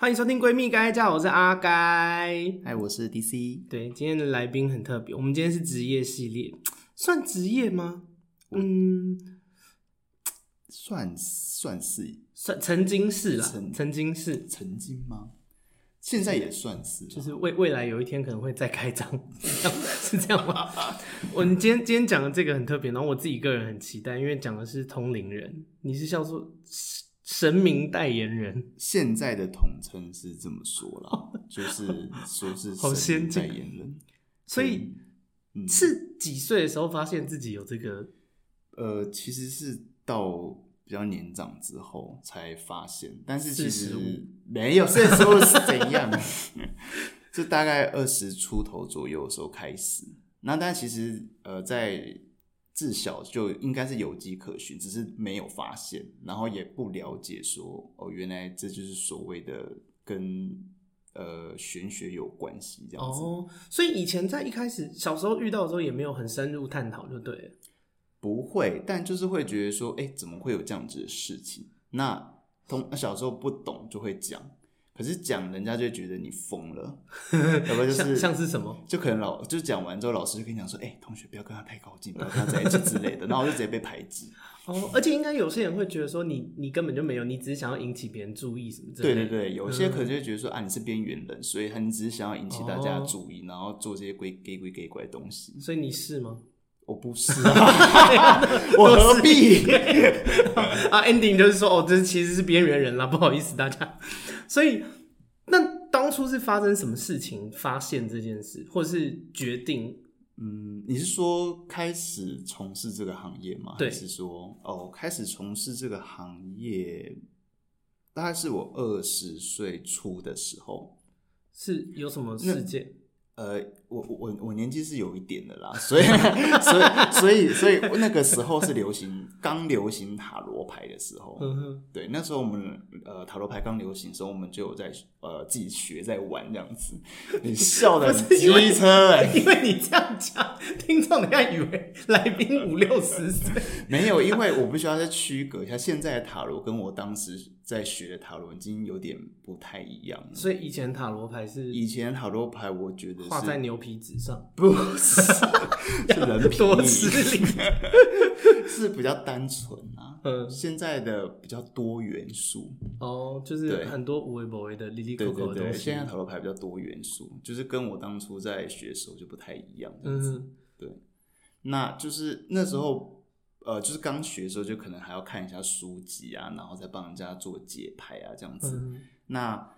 欢迎收听闺蜜该叫，我是阿该，哎，我是 DC。对，今天的来宾很特别，我们今天是职业系列，算职业吗？嗯，算算是，算曾经是啦，曾曾经是，曾经吗？现在也算是，就是未未来有一天可能会再开张，是这样吗？我们今天今天讲的这个很特别，然后我自己个人很期待，因为讲的是通灵人，你是叫做。神明代言人，现在的统称是这么说啦，就是说是神明代言人。所以、嗯、是几岁的时候发现自己有这个？呃，其实是到比较年长之后才发现，但是其实没有。那时候是怎样？就大概二十出头左右的时候开始。那但其实呃，在自小就应该是有迹可循，只是没有发现，然后也不了解说哦，原来这就是所谓的跟呃玄学有关系这样子。哦，所以以前在一开始小时候遇到的时候，也没有很深入探讨，就对了。不会，但就是会觉得说，哎，怎么会有这样子的事情？那从小时候不懂就会讲。可是讲人家就觉得你疯了，要不就是像，像是什么？就可能老就讲完之后，老师就跟你讲说：“哎、欸，同学不要跟他太靠近，不要跟他在一起之类的。”然后我就直接被排挤。哦，而且应该有些人会觉得说你你根本就没有，你只是想要引起别人注意什么之类的。对对对，有些可能就会觉得说、嗯、啊，你是边缘人，所以你只是想要引起大家的注意，哦、然后做这些鬼鬼鬼鬼怪的东西。所以你是吗？我不是啊，我何必 啊？Ending 就是说，哦，这其实是边缘人啦，不好意思大家。所以，那当初是发生什么事情发现这件事，或是决定？嗯，你是说开始从事这个行业吗？对，还是说哦，开始从事这个行业，大概是我二十岁初的时候，是有什么事件？呃，我我我年纪是有一点的啦，所以所以所以所以那个时候是流行刚流行塔罗牌的时候，对，那时候我们呃塔罗牌刚流行的时候，我们就有在呃自己学在玩这样子。你笑的机车哎，因为你这样讲，听众人家以为来宾五六十岁，没有，因为我不需要再区隔一下现在的塔罗跟我当时。在学的塔罗已经有点不太一样了，所以以前塔罗牌是以前塔罗牌，我觉得画在牛皮纸上，不是，是人皮，多吃力，是比较单纯啊。嗯，现在的比较多元素哦，就是很多无为不为的，哩哩扣扣的东西。现在塔罗牌比较多元素，就是跟我当初在学的时候就不太一样。嗯，对，那就是那时候。呃，就是刚学的时候，就可能还要看一下书籍啊，然后再帮人家做解牌啊，这样子。嗯、那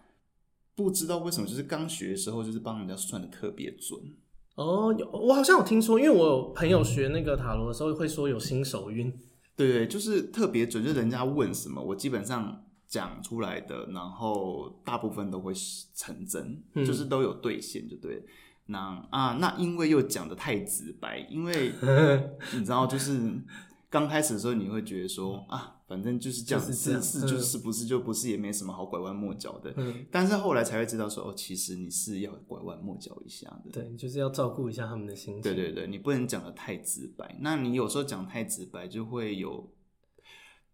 不知道为什么，就是刚学的时候，就是帮人家算的特别准。哦，有，我好像有听说，因为我有朋友学那个塔罗的时候，会说有新手运。对对，就是特别准，就是人家问什么，我基本上讲出来的，然后大部分都会成真，嗯、就是都有兑现，就对。那啊，那因为又讲的太直白，因为 你知道，就是。刚开始的时候，你会觉得说啊，反正就是这样，是是就是不是就不是，也没什么好拐弯抹角的。嗯，但是后来才会知道说，哦，其实你是要拐弯抹角一下的。对，就是要照顾一下他们的心情。对对对，你不能讲的太直白。那你有时候讲太直白，就会有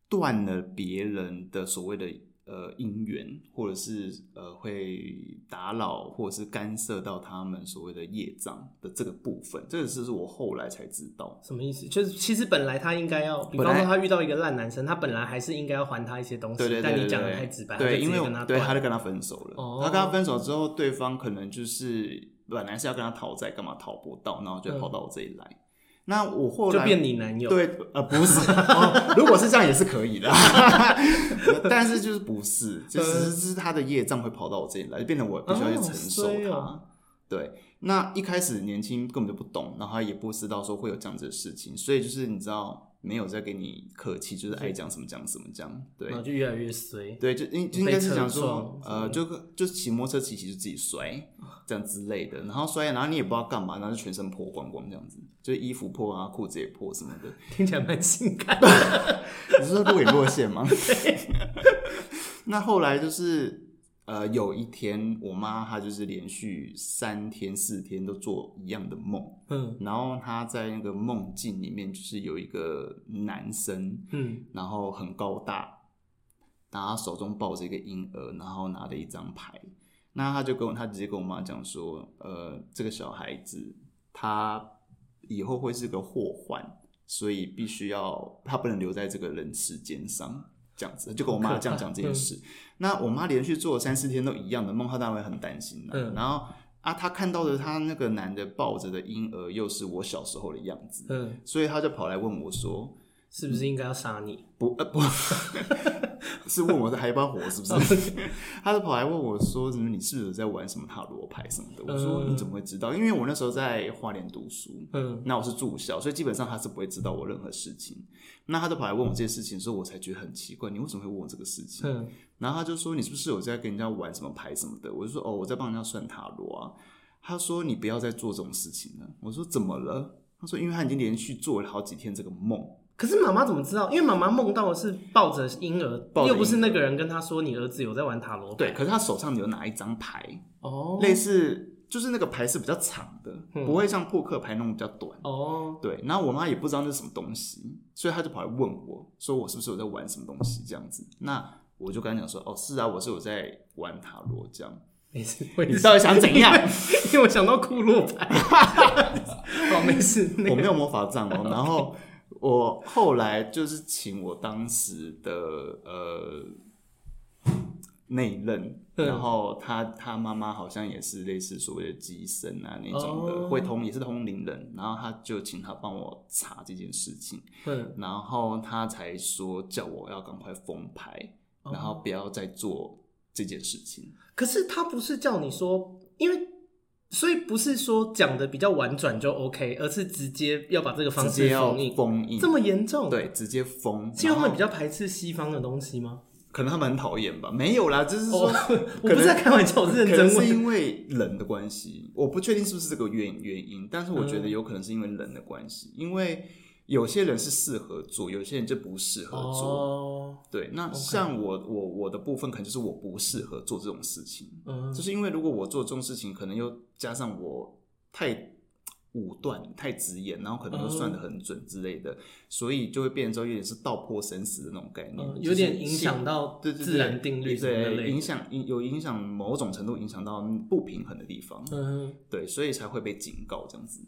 断了别人的所谓的。呃，姻缘，或者是呃，会打扰或者是干涉到他们所谓的业障的这个部分，这个是我后来才知道。什么意思？就是其实本来他应该要，比方说他遇到一个烂男生，他本来还是应该要还他一些东西。对对对。但你讲的太直白，对，因为他对他就跟他分手了。哦。他跟他分手之后，对方可能就是本来是要跟他讨债，干嘛讨不到，然后就跑到我这里来。嗯那我后来就变你男友？对，呃，不是、哦，如果是这样也是可以的，但是就是不是，就是是他的业障会跑到我这里来，就变成我必须要去承受它。对，那一开始年轻根本就不懂，然后也不知道说会有这样子的事情，所以就是你知道。没有在跟你客气，就是爱讲什么讲什么讲，对，然后就越来越衰，对，就应应该是讲说，呃，就就骑摩托车骑骑就自己摔，这样之类的，然后摔，然后你也不知道干嘛，然后就全身破光光这样子，就是衣服破啊，裤子也破什么的，听起来蛮性感。你是说若隐若现吗？那后来就是。呃，有一天，我妈她就是连续三天四天都做一样的梦，嗯，然后她在那个梦境里面就是有一个男生，嗯，然后很高大，然后他手中抱着一个婴儿，然后拿着一张牌。那他就跟我，他直接跟我妈讲说，呃，这个小孩子他以后会是个祸患，所以必须要他不能留在这个人世间上，这样子，就跟我妈这样讲这件事。那我妈连续做了三四天都一样的梦，她当然会很担心。嗯，然后啊，她看到的她那个男的抱着的婴儿又是我小时候的样子，嗯，所以她就跑来问我说。是不是应该要杀你？不，呃，不 是问我是还要不要活？是不是？他就跑来问我说：“什么？你是不是在玩什么塔罗牌什么的？”我说：“你怎么会知道？因为我那时候在花莲读书，嗯，那我是住校，所以基本上他是不会知道我任何事情。那他就跑来问我这些事情，所以我才觉得很奇怪，你为什么会问我这个事情？嗯，然后他就说：“你是不是有在跟人家玩什么牌什么的？”我就说：“哦，我在帮人家算塔罗啊。”他说：“你不要再做这种事情了。”我说：“怎么了？”他说：“因为他已经连续做了好几天这个梦。”可是妈妈怎么知道？因为妈妈梦到的是抱着婴儿，又不是那个人跟她说，你儿子有在玩塔罗牌。对，可是他手上有拿一张牌，哦，类似就是那个牌是比较长的，嗯、不会像扑克牌那种比较短。哦，对。然后我妈也不知道那是什么东西，所以她就跑来问我，说我是不是有在玩什么东西这样子？那我就跟她讲说，哦，是啊，我是有在玩塔罗这样。没事，你到底想怎样？因为我想到库洛牌。哦，没事，那个、我没有魔法杖哦，然后。我后来就是请我当时的呃内任，然后他他妈妈好像也是类似所谓的乩身啊那种的，哦、会通也是通灵人，然后他就请他帮我查这件事情，嗯，然后他才说叫我要赶快封牌，然后不要再做这件事情。可是他不是叫你说，因为。所以不是说讲的比较婉转就 OK，而是直接要把这个方式封印，封印这么严重？对，直接封。是因为他们比较排斥西方的东西吗？可能他们很讨厌吧。没有啦，就是说，哦、我不是在开玩笑，我是认真问。可能是因为人的关系，我不确定是不是这个原原因，但是我觉得有可能是因为人的关系，嗯、因为。有些人是适合做，有些人就不适合做。Oh, 对，那像我.我我的部分可能就是我不适合做这种事情。嗯，就是因为如果我做这种事情，可能又加上我太武断、太直言，然后可能又算的很准之类的，uh, 所以就会变成有点是道破生死的那种概念，uh, 有点影响到自然定律对，影响有影响某种程度影响到不平衡的地方。嗯，对，所以才会被警告这样子。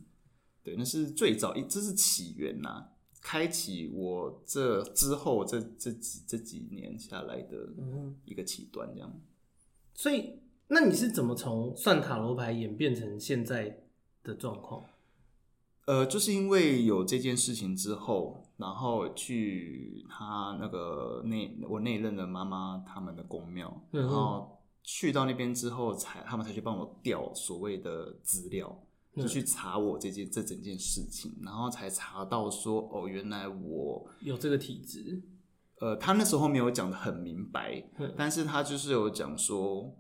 对，那是最早一，这是起源呐、啊，开启我这之后这这几这几年下来的一个起端，这样。所以，那你是怎么从算塔罗牌演变成现在的状况？呃，就是因为有这件事情之后，然后去他那个内我内任的妈妈他们的宫庙，然后去到那边之后才，才他们才去帮我调所谓的资料。就去查我这件这整件事情，然后才查到说，哦，原来我有这个体质。呃，他那时候没有讲的很明白，但是他就是有讲说，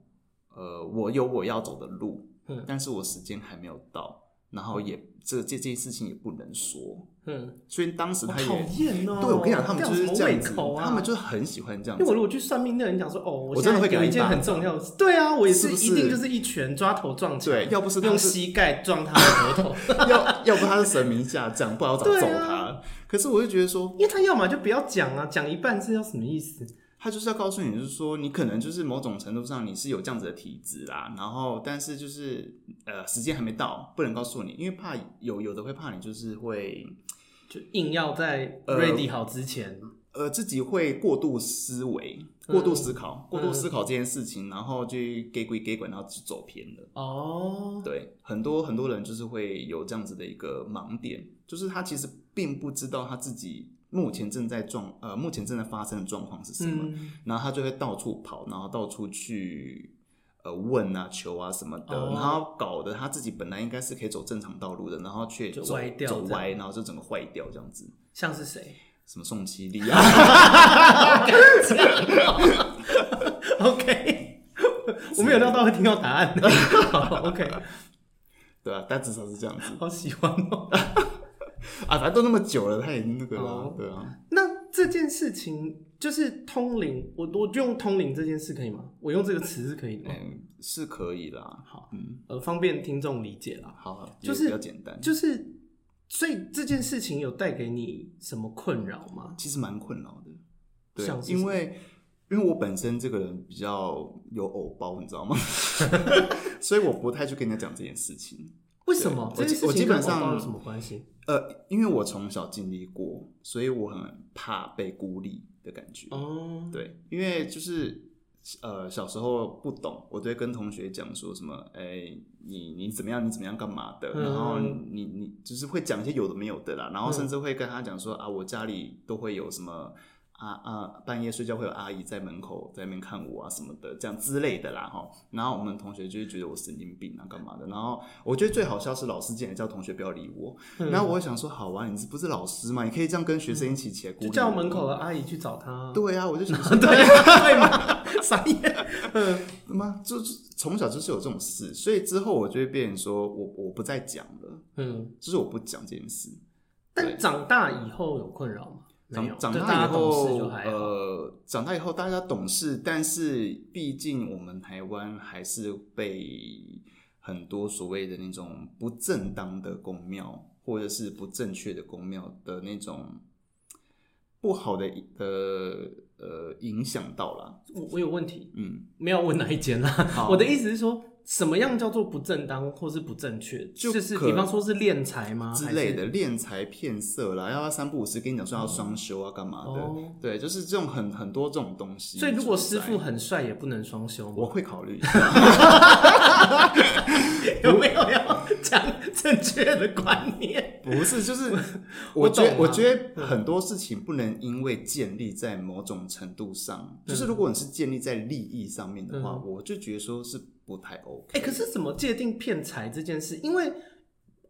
呃，我有我要走的路，但是我时间还没有到。然后也这这这件事情也不能说，嗯，所以当时他也讨厌哦。对，我跟你讲，他们就是这样子，他们就是很喜欢这样。因为我如果去算命，那人讲说，哦，我真的会给一件很重要的事。对啊，我也是一定就是一拳抓头撞墙，对，要不是用膝盖撞他的额头，要要不他是神明下降，不好找揍他。可是我就觉得说，因为他要么就不要讲啊，讲一半是要什么意思？他就是要告诉你，就是说你可能就是某种程度上你是有这样子的体质啦，然后但是就是呃时间还没到，不能告诉你，因为怕有有的会怕你就是会就硬要在 ready 好之前，呃，呃自己会过度思维、过度思考、嗯、过度思考这件事情，嗯、然后就给鬼给鬼，然后就走偏了。哦，对，很多很多人就是会有这样子的一个盲点，就是他其实并不知道他自己。目前正在状呃，目前正在发生的状况是什么？嗯、然后他就会到处跑，然后到处去呃问啊、求啊什么的，哦、然后搞得他自己本来应该是可以走正常道路的，然然后却走歪掉，走歪，然后就整个坏掉这样子。像是谁？什么宋七力啊？OK，我没有料到会听到答案。的，OK，对啊，但至少是这样子。好喜欢哦。啊，反正都那么久了，他已经那个了，oh, 对啊。那这件事情就是通灵，我我就用通灵这件事可以吗？我用这个词是可以的吗？嗯，是可以啦。好，嗯，呃，方便听众理解啦。好，就是比较简单。就是，所以这件事情有带给你什么困扰吗？其实蛮困扰的，对，因为因为我本身这个人比较有偶包，你知道吗？所以我不太去跟人家讲这件事情。为什么？我基我基本上有什么关系？呃，因为我从小经历过，所以我很怕被孤立的感觉。哦，对，因为就是呃小时候不懂，我都会跟同学讲说什么，哎、欸，你你怎么样？你怎么样？干嘛的？嗯、然后你你就是会讲一些有的没有的啦，然后甚至会跟他讲说啊，我家里都会有什么。啊啊！半夜睡觉会有阿姨在门口在那边看我啊什么的，这样之类的啦哈。然后我们同学就会觉得我神经病啊，干嘛的？然后我觉得最好笑是老师进来叫同学不要理我。嗯、然后我会想说，好啊，你是不是老师嘛？你可以这样跟学生一起起来。就叫门口的阿姨去找他。对啊，我就想说，对 对嘛，傻眼。嗯，吗？就是从小就是有这种事，所以之后我就会变成说我我不再讲了。嗯，就是我不讲这件事。但长大以后有困扰吗？长长大以后，呃，长大以后大家懂事，但是毕竟我们台湾还是被很多所谓的那种不正当的公庙，或者是不正确的公庙的那种不好的呃呃影响到了。我我有问题，嗯，没有问哪一间啦。我的意思是说。什么样叫做不正当或是不正确？就是比方说是敛财吗？之类的，敛财骗色啦，要他三不五时跟你讲说要双休啊，干嘛的？哦、对，就是这种很很多这种东西。所以如果师傅很帅，也不能双修吗？我会考虑一下，有没有要讲正确的观念？不是，就是 我觉得我，我觉得很多事情不能因为建立在某种程度上，嗯、就是如果你是建立在利益上面的话，嗯、我就觉得说是。不太 OK。哎、欸，可是怎么界定骗财这件事？因为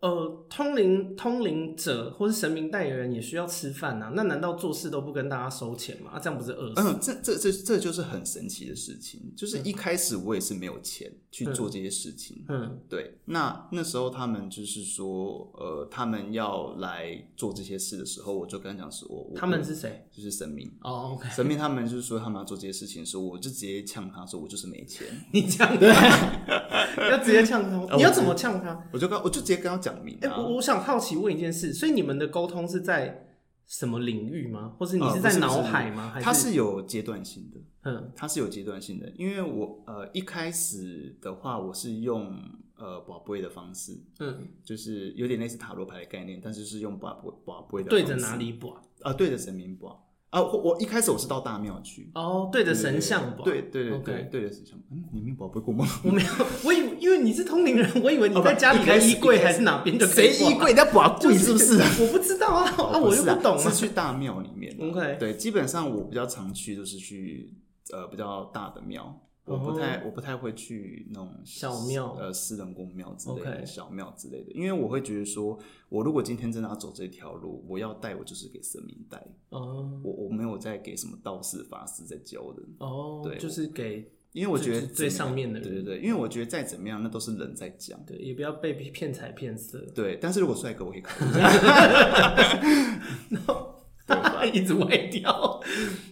呃，通灵通灵者或是神明代言人也需要吃饭啊。那难道做事都不跟大家收钱吗？啊、这样不是饿死？嗯，这这这这就是很神奇的事情。就是一开始我也是没有钱去做这些事情。嗯，嗯对。那那时候他们就是说，呃，他们要来做这些事的时候，我就跟他讲说，我他们是谁？就是神明。哦。神明他们就是说他们要做这些事情的时候，我就直接呛他说，我就是没钱。你呛对，要直接呛他？你要怎么呛他？我就跟我就直接跟他讲明。哎、欸，我我想好奇问一件事，所以你们的沟通是在什么领域吗？或是你是在脑海吗？还是它是有阶段性的？嗯，它是有阶段性的，因为我呃一开始的话，我是用呃宝贝的方式，嗯，就是有点类似塔罗牌的概念，但是是用宝贝宝贝的方式，对着哪里卜？啊、呃，对着神明博。啊，我我一开始我是到大庙去哦，对着神像吧，对对对对，对着神像。嗯，你没保不过吗？我没有，我以为因为你是通灵人，我以为你在家里的衣柜还是哪边就可以。谁衣柜？人家保柜是不是？我不知道啊，啊，我又不懂。是去大庙里面。OK，对，基本上我比较常去就是去呃比较大的庙。我不太，我不太会去那种小庙，呃，私人公庙之类的，小庙之类的，因为我会觉得说，我如果今天真的要走这条路，我要带，我就是给神明带，哦，我我没有在给什么道士法师在教的，哦，对，就是给，因为我觉得最上面的人，对对对，因为我觉得再怎么样，那都是人在讲，对，也不要被骗财骗色，对，但是如果帅哥，我可以考虑，然后他一直歪掉，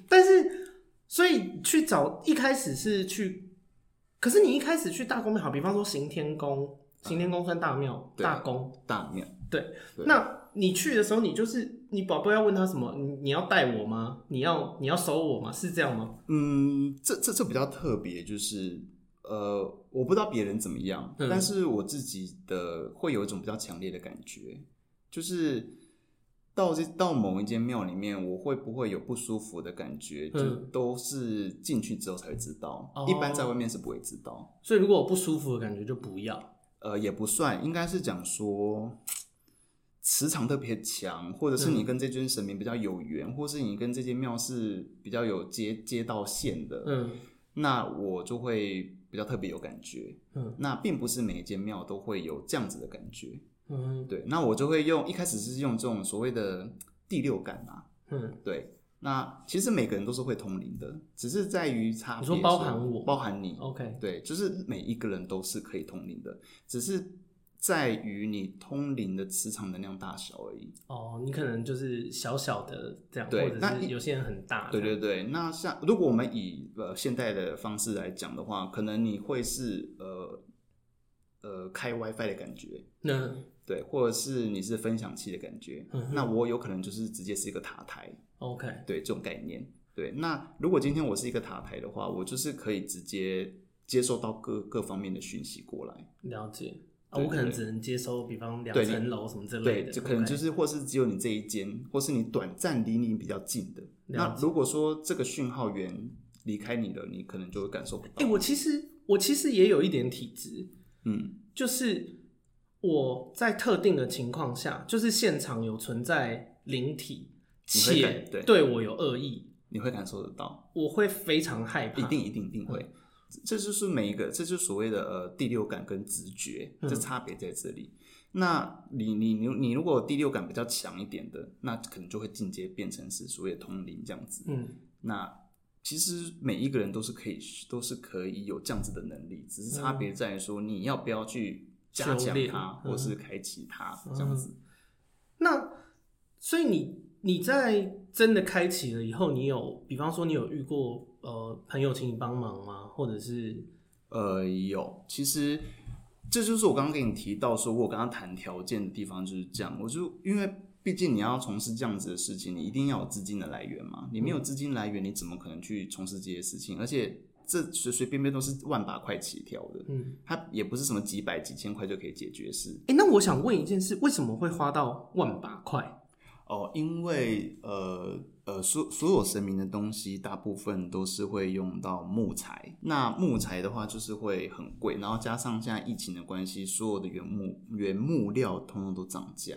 但是。所以去找一开始是去，可是你一开始去大公庙，好，比方说行天宫，行天宫算大庙，大公，大庙，对。那你去的时候，你就是你宝贝要问他什么？你你要带我吗？你要你要收我吗？是这样吗？嗯，这这这比较特别，就是呃，我不知道别人怎么样，但是我自己的会有一种比较强烈的感觉，就是。到这到某一间庙里面，我会不会有不舒服的感觉？嗯、就都是进去之后才会知道，哦、一般在外面是不会知道。所以如果我不舒服的感觉，就不要。呃，也不算，应该是讲说磁场特别强，或者是你跟这尊神明比较有缘，嗯、或是你跟这间庙是比较有接接到线的，嗯，那我就会比较特别有感觉。嗯，那并不是每一间庙都会有这样子的感觉。嗯，对，那我就会用一开始是用这种所谓的第六感啊，嗯，对，那其实每个人都是会通灵的，只是在于差别。你说包含我，包含你，OK，对，就是每一个人都是可以通灵的，只是在于你通灵的磁场能量大小而已。哦，你可能就是小小的这样，对，或者是有些人很大。对对对，那像如果我们以呃现代的方式来讲的话，可能你会是呃呃开 WiFi 的感觉，那。对，或者是你是分享器的感觉，嗯、那我有可能就是直接是一个塔台，OK，对这种概念，对，那如果今天我是一个塔台的话，我就是可以直接接收到各各方面的讯息过来。了解。啊，我可能只能接收，比方两层楼什么之类的。对，就可能就是，或是只有你这一间，或是你短暂离你比较近的。那如果说这个讯号源离开你了，你可能就会感受不到。哎，我其实我其实也有一点体质，嗯，就是我在特定的情况下，就是现场有存在灵体，且对我有恶意，你会感受得到，我会非常害怕，一定一定一定会。这就是每一个，这就是所谓的呃第六感跟直觉，这差别在这里。嗯、那你你你你如果第六感比较强一点的，那可能就会进阶变成是所谓的通灵这样子。嗯，那其实每一个人都是可以都是可以有这样子的能力，只是差别在于说你要不要去加强它，嗯、或是开启它这样子。嗯、那所以你你在真的开启了以后，你有比方说你有遇过？呃，朋友请你帮忙吗？或者是呃，有。其实这就是我刚刚跟你提到说，我跟他谈条件的地方就是这样。我就因为毕竟你要从事这样子的事情，你一定要有资金的来源嘛。你没有资金来源，你怎么可能去从事这些事情？而且这随随便便都是万把块起跳的，嗯，它也不是什么几百几千块就可以解决事。哎、欸，那我想问一件事，为什么会花到万把块？哦，因为呃呃，所所有神明的东西，大部分都是会用到木材。那木材的话，就是会很贵，然后加上现在疫情的关系，所有的原木原木料通通都涨价。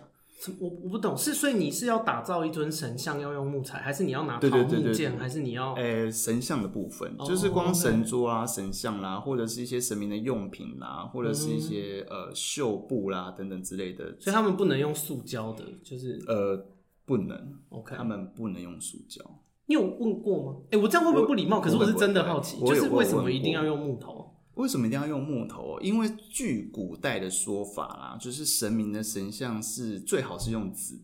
我我不懂，是所以你是要打造一尊神像要用木材，还是你要拿桃木剑，还是你要？诶、欸，神像的部分，就是光神桌啊、神像啦，或者是一些神明的用品啦，或者是一些、嗯、呃绣布啦等等之类的。所以他们不能用塑胶的，就是呃。不能，OK，他们不能用塑胶。你有问过吗？哎、欸，我这样会不会不礼貌？可是我是真的好奇，就是为什么一定要用木头？为什么一定要用木头？因为据古代的说法啦，就是神明的神像是最好是用纸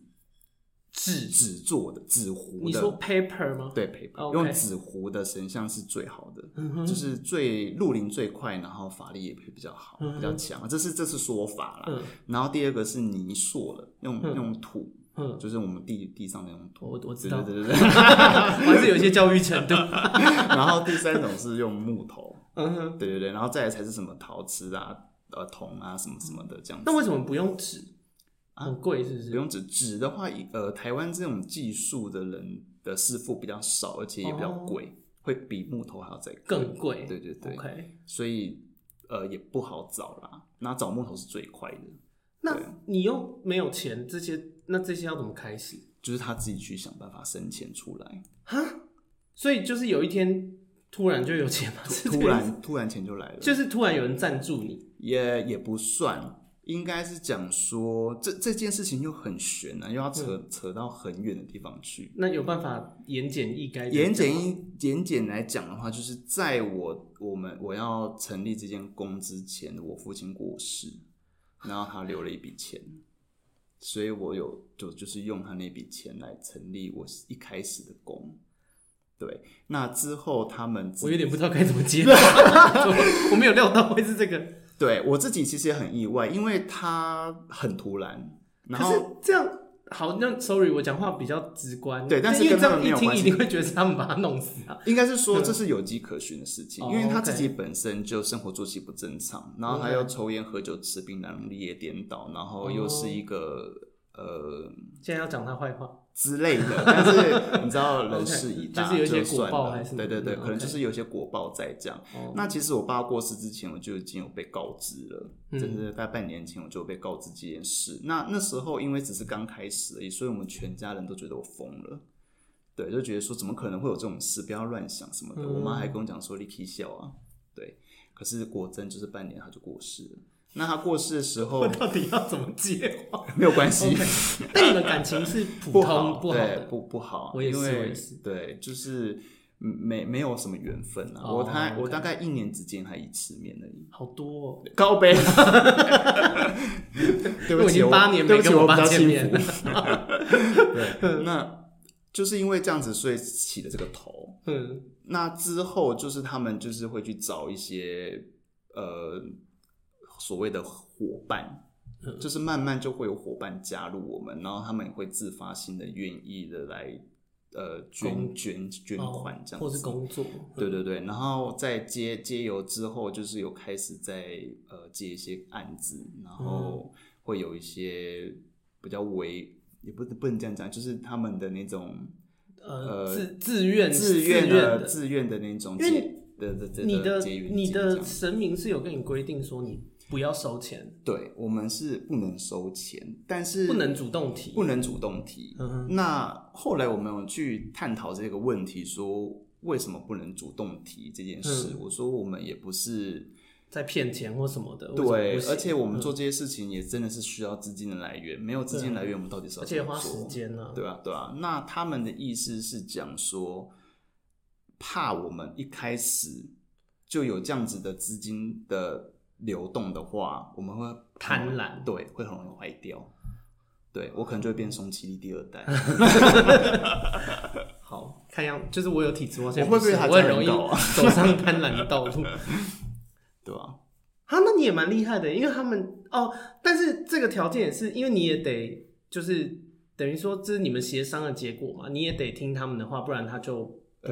纸纸做的纸糊的。你说 paper 吗？对，paper，Okay. 用纸糊的神像是最好的，嗯、就是最入灵最快，然后法力也会比较好，嗯、比较强。这是这是说法啦。嗯、然后第二个是泥塑的，用、嗯、用土。嗯，就是我们地地上那种土，我我知道，对对对对，还是有一些教育程度。然后第三种是用木头，嗯哼，对对对，然后再来才是什么陶瓷啊、呃铜啊什么什么的这样子。那为什么不用纸？很贵是不是？不用纸，纸的话，呃，台湾这种技术的人的师傅比较少，而且也比较贵，会比木头还要再更贵。对对对，OK，所以呃也不好找啦。那找木头是最快的。那你又没有钱，这些那这些要怎么开始？就是他自己去想办法生钱出来哈，所以就是有一天突然就有钱吗，突 然突然钱就来了，就是突然有人赞助你，也也不算，应该是讲说这这件事情又很悬啊，又要扯、嗯、扯到很远的地方去。那有办法言简意赅？言简意言简来讲的话，就是在我我们我要成立这间公之前，我父亲过世。然后他留了一笔钱，所以我有就就是用他那笔钱来成立我一开始的宫。对，那之后他们我有点不知道该怎么接，我没有料到会是这个。对，我自己其实也很意外，因为他很突然，然后可是这样。好，那 sorry，我讲话比较直观。对，但是跟他们没有关系。因为这样一听，一定会觉得是他们把他弄死啊。应该是说这 是有迹可循的事情，嗯、因为他自己本身就生活作息不正常，然后他又抽烟喝酒吃槟榔，日夜颠倒，然后又是一个、哦、呃，现在要讲他坏话。之类的，但是你知道人事已 大，就是有些果报还是对对对，可能就是有些果报在这样。那其实我爸过世之前，我就已经有被告知了，就是在半年前我就被告知这件事。那那时候因为只是刚开始而已，所以我们全家人都觉得我疯了，对，就觉得说怎么可能会有这种事，不要乱想什么的。我妈还跟我讲说你可以笑啊，对。可是果真就是半年他就过世了。那他过世的时候，到底要怎么接话？没有关系。但你们感情是普通不好，不不不好。我也是，我也是。对，就是没没有什么缘分啊。我他我大概一年只见他一次面而已。好多哦，高杯。对不起，八年没跟我爸见面。对，那就是因为这样子，所以起了这个头。嗯，那之后就是他们就是会去找一些呃。所谓的伙伴，嗯、就是慢慢就会有伙伴加入我们，然后他们也会自发性的愿意的来呃捐捐捐款这样子，或是工作，对对对，然后在接接油之后，就是有开始在呃接一些案子，然后会有一些比较违，也不不能这样讲，就是他们的那种呃自自愿自愿的自愿的那种接的的的你的你的神明是有跟你规定说你。不要收钱，对，我们是不能收钱，但是不能主动提，不能主动提。嗯。那后来我们有去探讨这个问题，说为什么不能主动提这件事？嗯、我说我们也不是在骗钱或什么的，对，而且我们做这些事情也真的是需要资金的来源，嗯、没有资金来源，我们到底是要而且花时间呢？对啊，对啊。那他们的意思是讲说，怕我们一开始就有这样子的资金的。流动的话，我们会贪婪，对，会很容易坏掉。对，我可能就会变松奇力第二代。好，看样就是我有体质，我会不会还很容易走上贪婪的道路？对啊，好，那你也蛮厉害的，因为他们哦，但是这个条件也是因为你也得就是等于说这是你们协商的结果嘛，你也得听他们的话，不然他就呃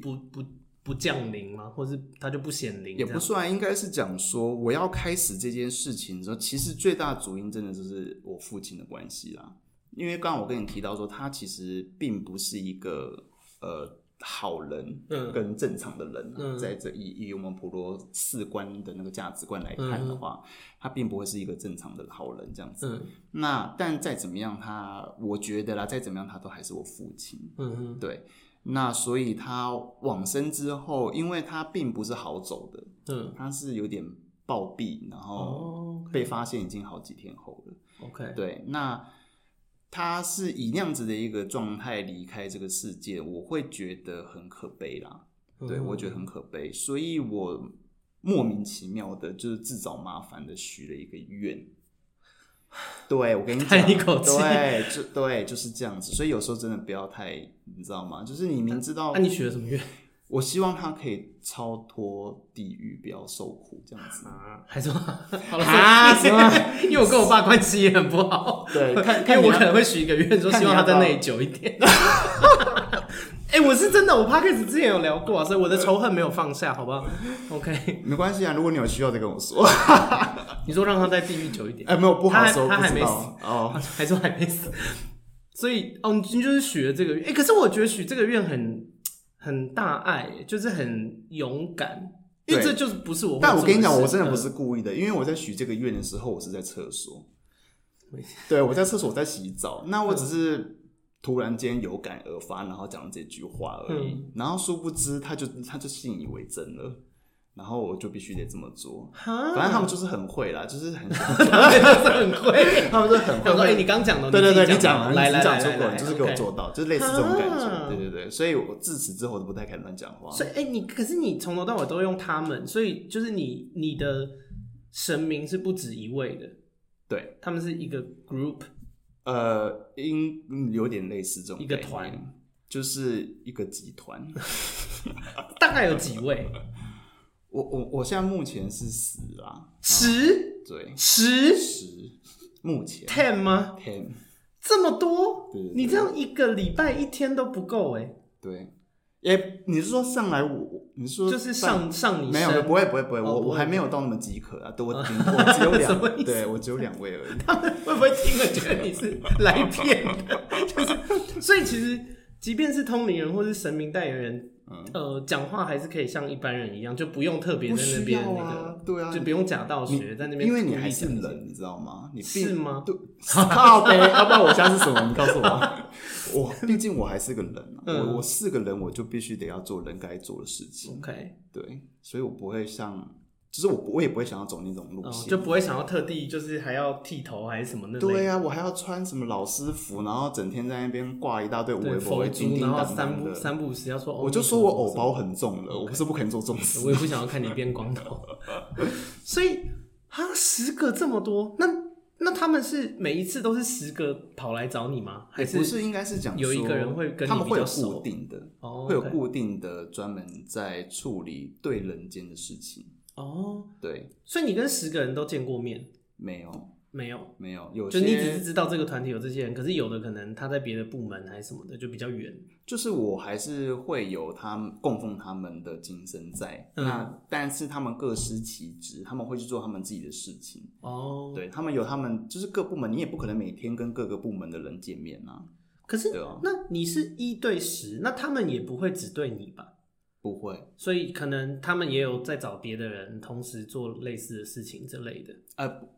不不。不不降临吗？或是他就不显灵？也不算，应该是讲说我要开始这件事情的时候，其实最大的主因真的就是我父亲的关系啦。因为刚刚我跟你提到说，他其实并不是一个呃好人，跟正常的人，嗯、在这以以我们普罗四观的那个价值观来看的话，嗯、他并不会是一个正常的好人这样子。嗯、那但再怎么样他，他我觉得啦，再怎么样他都还是我父亲。嗯嗯，对。那所以他往生之后，因为他并不是好走的，嗯，他是有点暴毙，然后被发现已经好几天后了。OK，对，那他是以那样子的一个状态离开这个世界，我会觉得很可悲啦。对，我觉得很可悲，所以我莫名其妙的就是自找麻烦的许了一个愿。对，我跟你讲，一口气，对，就对，就是这样子。所以有时候真的不要太，你知道吗？就是你明知道，那、啊、你许了什么愿？我希望他可以超脱地狱，不要受苦，这样子。啊、还是 好了啊？什么？因为我跟我爸关系也很不好。对，看，看因为我可能会许一个愿，说希望他在那里久一点。哎、欸，我是真的，我 Podcast 之前有聊过，所以我的仇恨没有放下，好不好？OK，没关系啊。如果你有需要，再跟我说。你说让他在地狱久一点？哎、欸，没有不好说，他还，他还没死哦，还说还没死。所以哦，你就是许了这个愿。哎、欸，可是我觉得许这个愿很很大爱，就是很勇敢，因为这就是不是我。但我跟你讲，我真的不是故意的，因为我在许这个愿的时候，我是在厕所。对，我在厕所，我在洗澡。那我只是。突然间有感而发，然后讲了这句话而已，嗯、然后殊不知他就他就信以为真了，然后我就必须得这么做。反正他们就是很会啦，就是很 很会，他们就很会。我说：“哎、欸，你刚讲的，对对对，你讲了，来来来，来，来，就是给我做到就是类似这种感觉。哈对对对，所以我自此之后都不太敢乱讲话。所以，哎、欸，你可是你从头到尾都用他们，所以就是你你的神明是不止一位的，对，他们是一个 group。呃，应有点类似这种一个团，就是一个集团，大概有几位？我我我现在目前是十啊，十对十十，目前 ten 吗？ten 这么多？你这样一个礼拜一天都不够哎。对。哎，你是说上来我？你是说就是上上你没有，不会不会不会，我我还没有到那么饥渴啊，都我 我只有两，对我只有两位而已。他们会不会听了觉得你是来骗的？就是，所以其实即便是通灵人或是神明代言人，呃，讲话还是可以像一般人一样，就不用特别在那边那个，对啊，就不用假道学在那边，因为你还是人，你知道吗？你是吗？对，好呗，要不然我现在是什么？你告诉我。我 毕竟我还是个人啊，嗯、我我是个人，我就必须得要做人该做的事情。OK，对，所以我不会像，就是我我也不会想要走那种路线，哦，就不会想要特地就是还要剃头还是什么那。对啊，我还要穿什么老师服，然后整天在那边挂一大堆五维佛，然后三不三不五时要说，我就说我偶包很重了.我不是不肯做重事，我也不想要看你 变光头。所以他，十个这么多，那。那他们是每一次都是十个跑来找你吗？还是不是？应该是讲有一个人会跟你他们会有固定的，oh. 会有固定的专门在处理对人间的事情。哦，oh, 对，所以你跟十个人都见过面？没有，没有，没有，有就你只是知道这个团体有这些人，可是有的可能他在别的部门还是什么的，就比较远。就是我还是会有他们供奉他们的精神在，嗯、那但是他们各司其职，他们会去做他们自己的事情。哦，对他们有他们，就是各部门，你也不可能每天跟各个部门的人见面啊。可是，那你是一对十，那他们也不会只对你吧？不会，所以可能他们也有在找别的人，同时做类似的事情之类的。呃。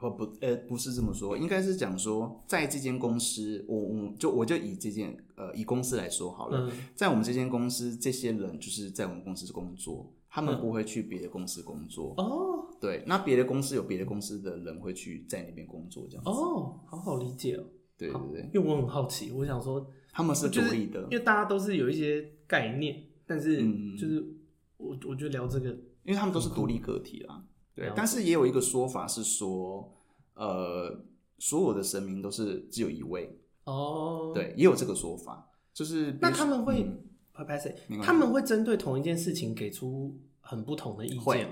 哦不，呃，不是这么说，应该是讲说，在这间公司，我我就我就以这件呃以公司来说好了，嗯、在我们这间公司，这些人就是在我们公司工作，他们不会去别的公司工作。哦、嗯，对，那别的公司有别的公司的人会去在那边工作，这样子。哦，好好理解哦。对对对，因为我很好奇，我想说他们是独立的，因为大家都是有一些概念，但是就是我我觉得聊这个，因为他们都是独立个体啦。对，但是也有一个说法是说，呃，所有的神明都是只有一位哦。对，也有这个说法，就是那他们会拍拍谁？他们会针对同一件事情给出很不同的意见。会，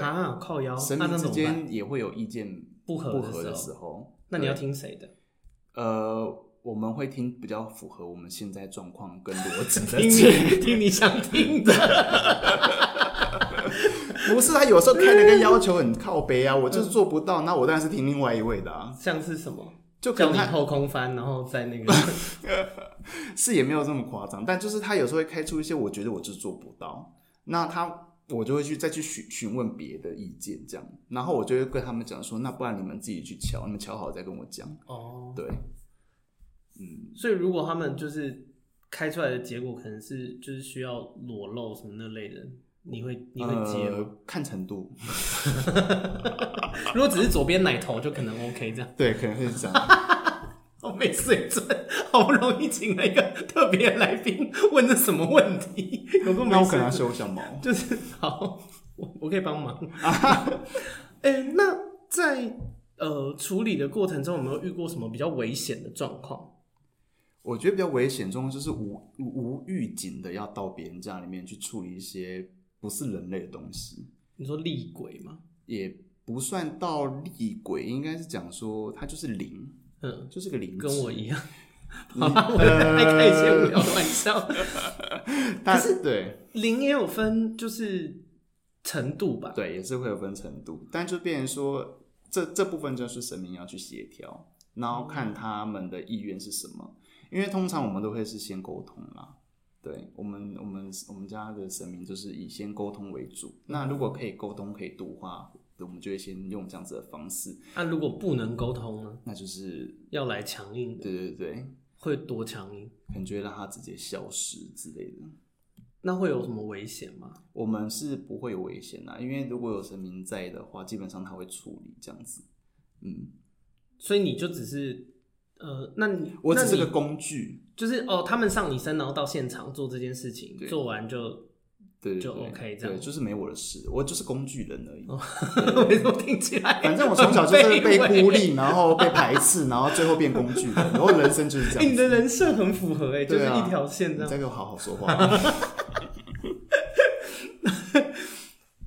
啊，靠腰，神明之间也会有意见不合不合的时候。那你要听谁的？呃，我们会听比较符合我们现在状况跟逻辑的，听你听你想听的。不是他有时候开的跟要求很靠背啊，我就是做不到，那我当然是听另外一位的啊。像是什么？就可能他后空翻，然后在那个 是也没有这么夸张，但就是他有时候会开出一些我觉得我就做不到，那他我就会去再去询询问别的意见，这样，然后我就会跟他们讲说，那不然你们自己去瞧，你们瞧好再跟我讲。哦，对，嗯，所以如果他们就是开出来的结果可能是就是需要裸露什么那类的。你会你会接吗？呃，看程度。如果只是左边奶头，就可能 OK 这样。对，可能会是这样。好 没水准，好不容易请了一个特别来宾，问的什么问题？有个没水准。那我可能要修小毛。就是好，我我可以帮忙。哎、欸，那在呃处理的过程中，有没有遇过什么比较危险的状况？我觉得比较危险中，就是无无预警的要到别人家里面去处理一些。不是人类的东西，你说厉鬼吗？也不算到厉鬼，应该是讲说它就是灵，嗯，就是个灵，跟我一样。好吧，我爱开一些无聊的玩笑。但是对灵也有分，就是程度吧？对，也是会有分程度，但就变成说这这部分就是神明要去协调，然后看他们的意愿是什么，嗯、因为通常我们都会是先沟通啦。对我们，我们我们家的神明就是以先沟通为主。那如果可以沟通，可以度化，我们就会先用这样子的方式。那如果不能沟通呢？那就是要来强硬的。对对对，会多强硬？可能就会让他直接消失之类的。那会有什么危险吗？我们是不会有危险的，因为如果有神明在的话，基本上他会处理这样子。嗯，所以你就只是。呃，那你我只是个工具，就是哦，他们上你身，然后到现场做这件事情，做完就对，就 OK 这样，对，就是没我的事，我就是工具人而已。为什么听起来？反正我从小就是被孤立，然后被排斥，然后最后变工具人，然后人生就是这样。你的人设很符合哎，就是一条线这样。你再给我好好说话。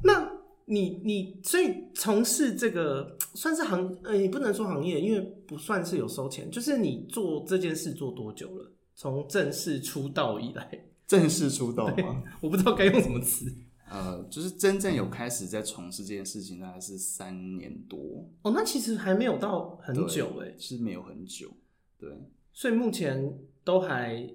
那你你所以从事这个算是行呃，也不能说行业，因为不算是有收钱。就是你做这件事做多久了？从正式出道以来，正式出道吗？我不知道该用什么词。呃，就是真正有开始在从事这件事情，大概是三年多。哦，那其实还没有到很久哎，是没有很久。对，所以目前都还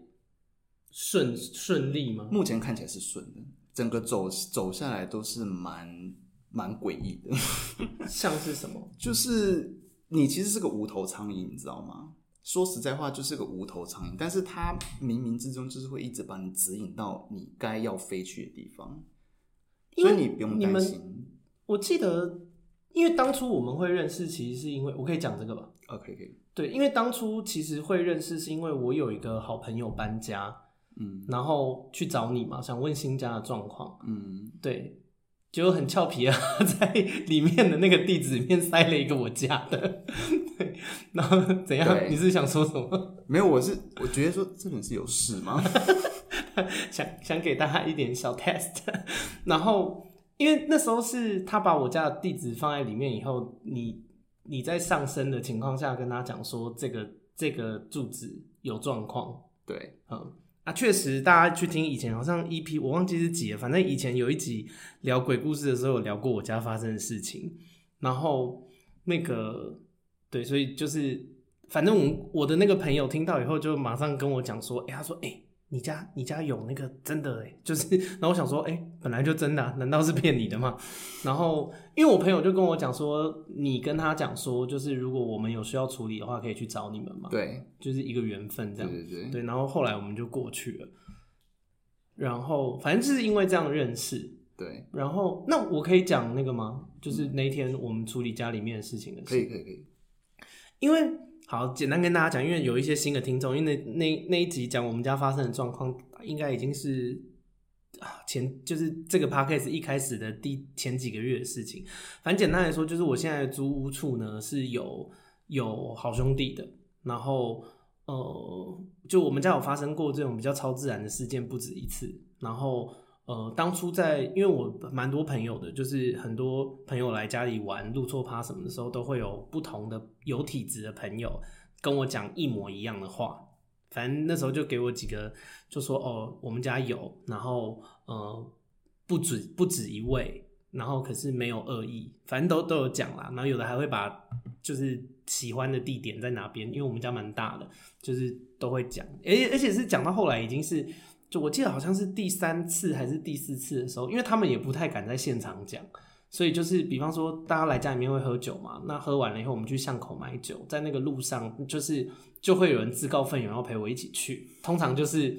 顺顺利吗？目前看起来是顺的。整个走走下来都是蛮蛮诡异的，像是什么？就是你其实是个无头苍蝇，你知道吗？说实在话，就是个无头苍蝇，但是它冥冥之中就是会一直把你指引到你该要飞去的地方，所以你不用担心。我记得，因为当初我们会认识，其实是因为我可以讲这个吧？OK，可以。对，因为当初其实会认识，是因为我有一个好朋友搬家。嗯，然后去找你嘛，想问新家的状况。嗯，对，结果很俏皮啊，在里面的那个地址里面塞了一个我家的。对，然后怎样？你是想说什么？没有，我是我觉得说这人是有事吗？想想给大家一点小 test。然后因为那时候是他把我家的地址放在里面以后，你你在上升的情况下跟他讲说这个这个住址有状况，对，嗯啊，确实大家去听以前好像 EP 我忘记是几了，反正以前有一集聊鬼故事的时候有聊过我家发生的事情，然后那个对，所以就是反正我我的那个朋友听到以后就马上跟我讲说，哎、欸，他说哎。欸你家你家有那个真的哎，就是，然后我想说，哎、欸，本来就真的、啊，难道是骗你的吗？然后，因为我朋友就跟我讲说，你跟他讲说，就是如果我们有需要处理的话，可以去找你们嘛。对，就是一个缘分这样。对对对。对，然后后来我们就过去了。然后，反正就是因为这样认识。对。然后，那我可以讲那个吗？就是那一天我们处理家里面的事情的事。可以可以可以。因为。好，简单跟大家讲，因为有一些新的听众，因为那那那一集讲我们家发生的状况，应该已经是啊前就是这个 podcast 一开始的第前几个月的事情。反正简单来说，就是我现在的租屋处呢是有有好兄弟的，然后呃，就我们家有发生过这种比较超自然的事件不止一次，然后。呃，当初在，因为我蛮多朋友的，就是很多朋友来家里玩入错趴什么的时候，都会有不同的有体质的朋友跟我讲一模一样的话。反正那时候就给我几个，就说哦，我们家有，然后呃，不止不止一位，然后可是没有恶意，反正都都有讲啦。然后有的还会把就是喜欢的地点在哪边，因为我们家蛮大的，就是都会讲，而而且是讲到后来已经是。就我记得好像是第三次还是第四次的时候，因为他们也不太敢在现场讲，所以就是比方说大家来家里面会喝酒嘛，那喝完了以后我们去巷口买酒，在那个路上就是就会有人自告奋勇要陪我一起去，通常就是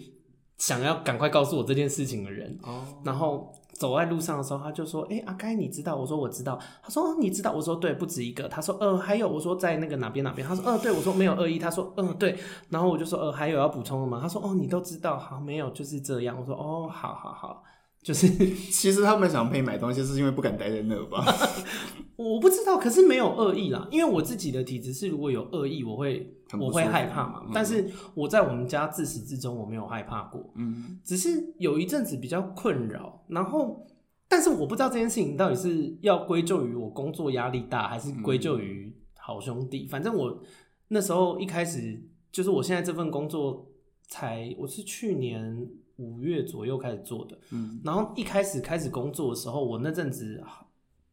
想要赶快告诉我这件事情的人，哦，然后。走在路上的时候，他就说：“哎、阿该你知道？”我说：“我知道。”他说：“，你知道？”我说：“对，不止一个。”他说：“呃，还有。”我说：“在那个哪边哪边？”他说：“呃，对。”我说：“没有恶意。”他说：“嗯，对。”然后我就说：“呃，还有要补充的吗？”他说：“哦，你都知道。”好，没有，就是这样。我说：“哦，好好好。”就是，其实他们想陪你买东西，是因为不敢待在那吧？我不知道，可是没有恶意啦。因为我自己的体质是，如果有恶意，我会我会害怕嘛。嗯、但是我在我们家自始至终我没有害怕过。嗯，只是有一阵子比较困扰，然后，但是我不知道这件事情到底是要归咎于我工作压力大，还是归咎于好兄弟。嗯、反正我那时候一开始就是我现在这份工作才，我是去年。五月左右开始做的，嗯，然后一开始开始工作的时候，我那阵子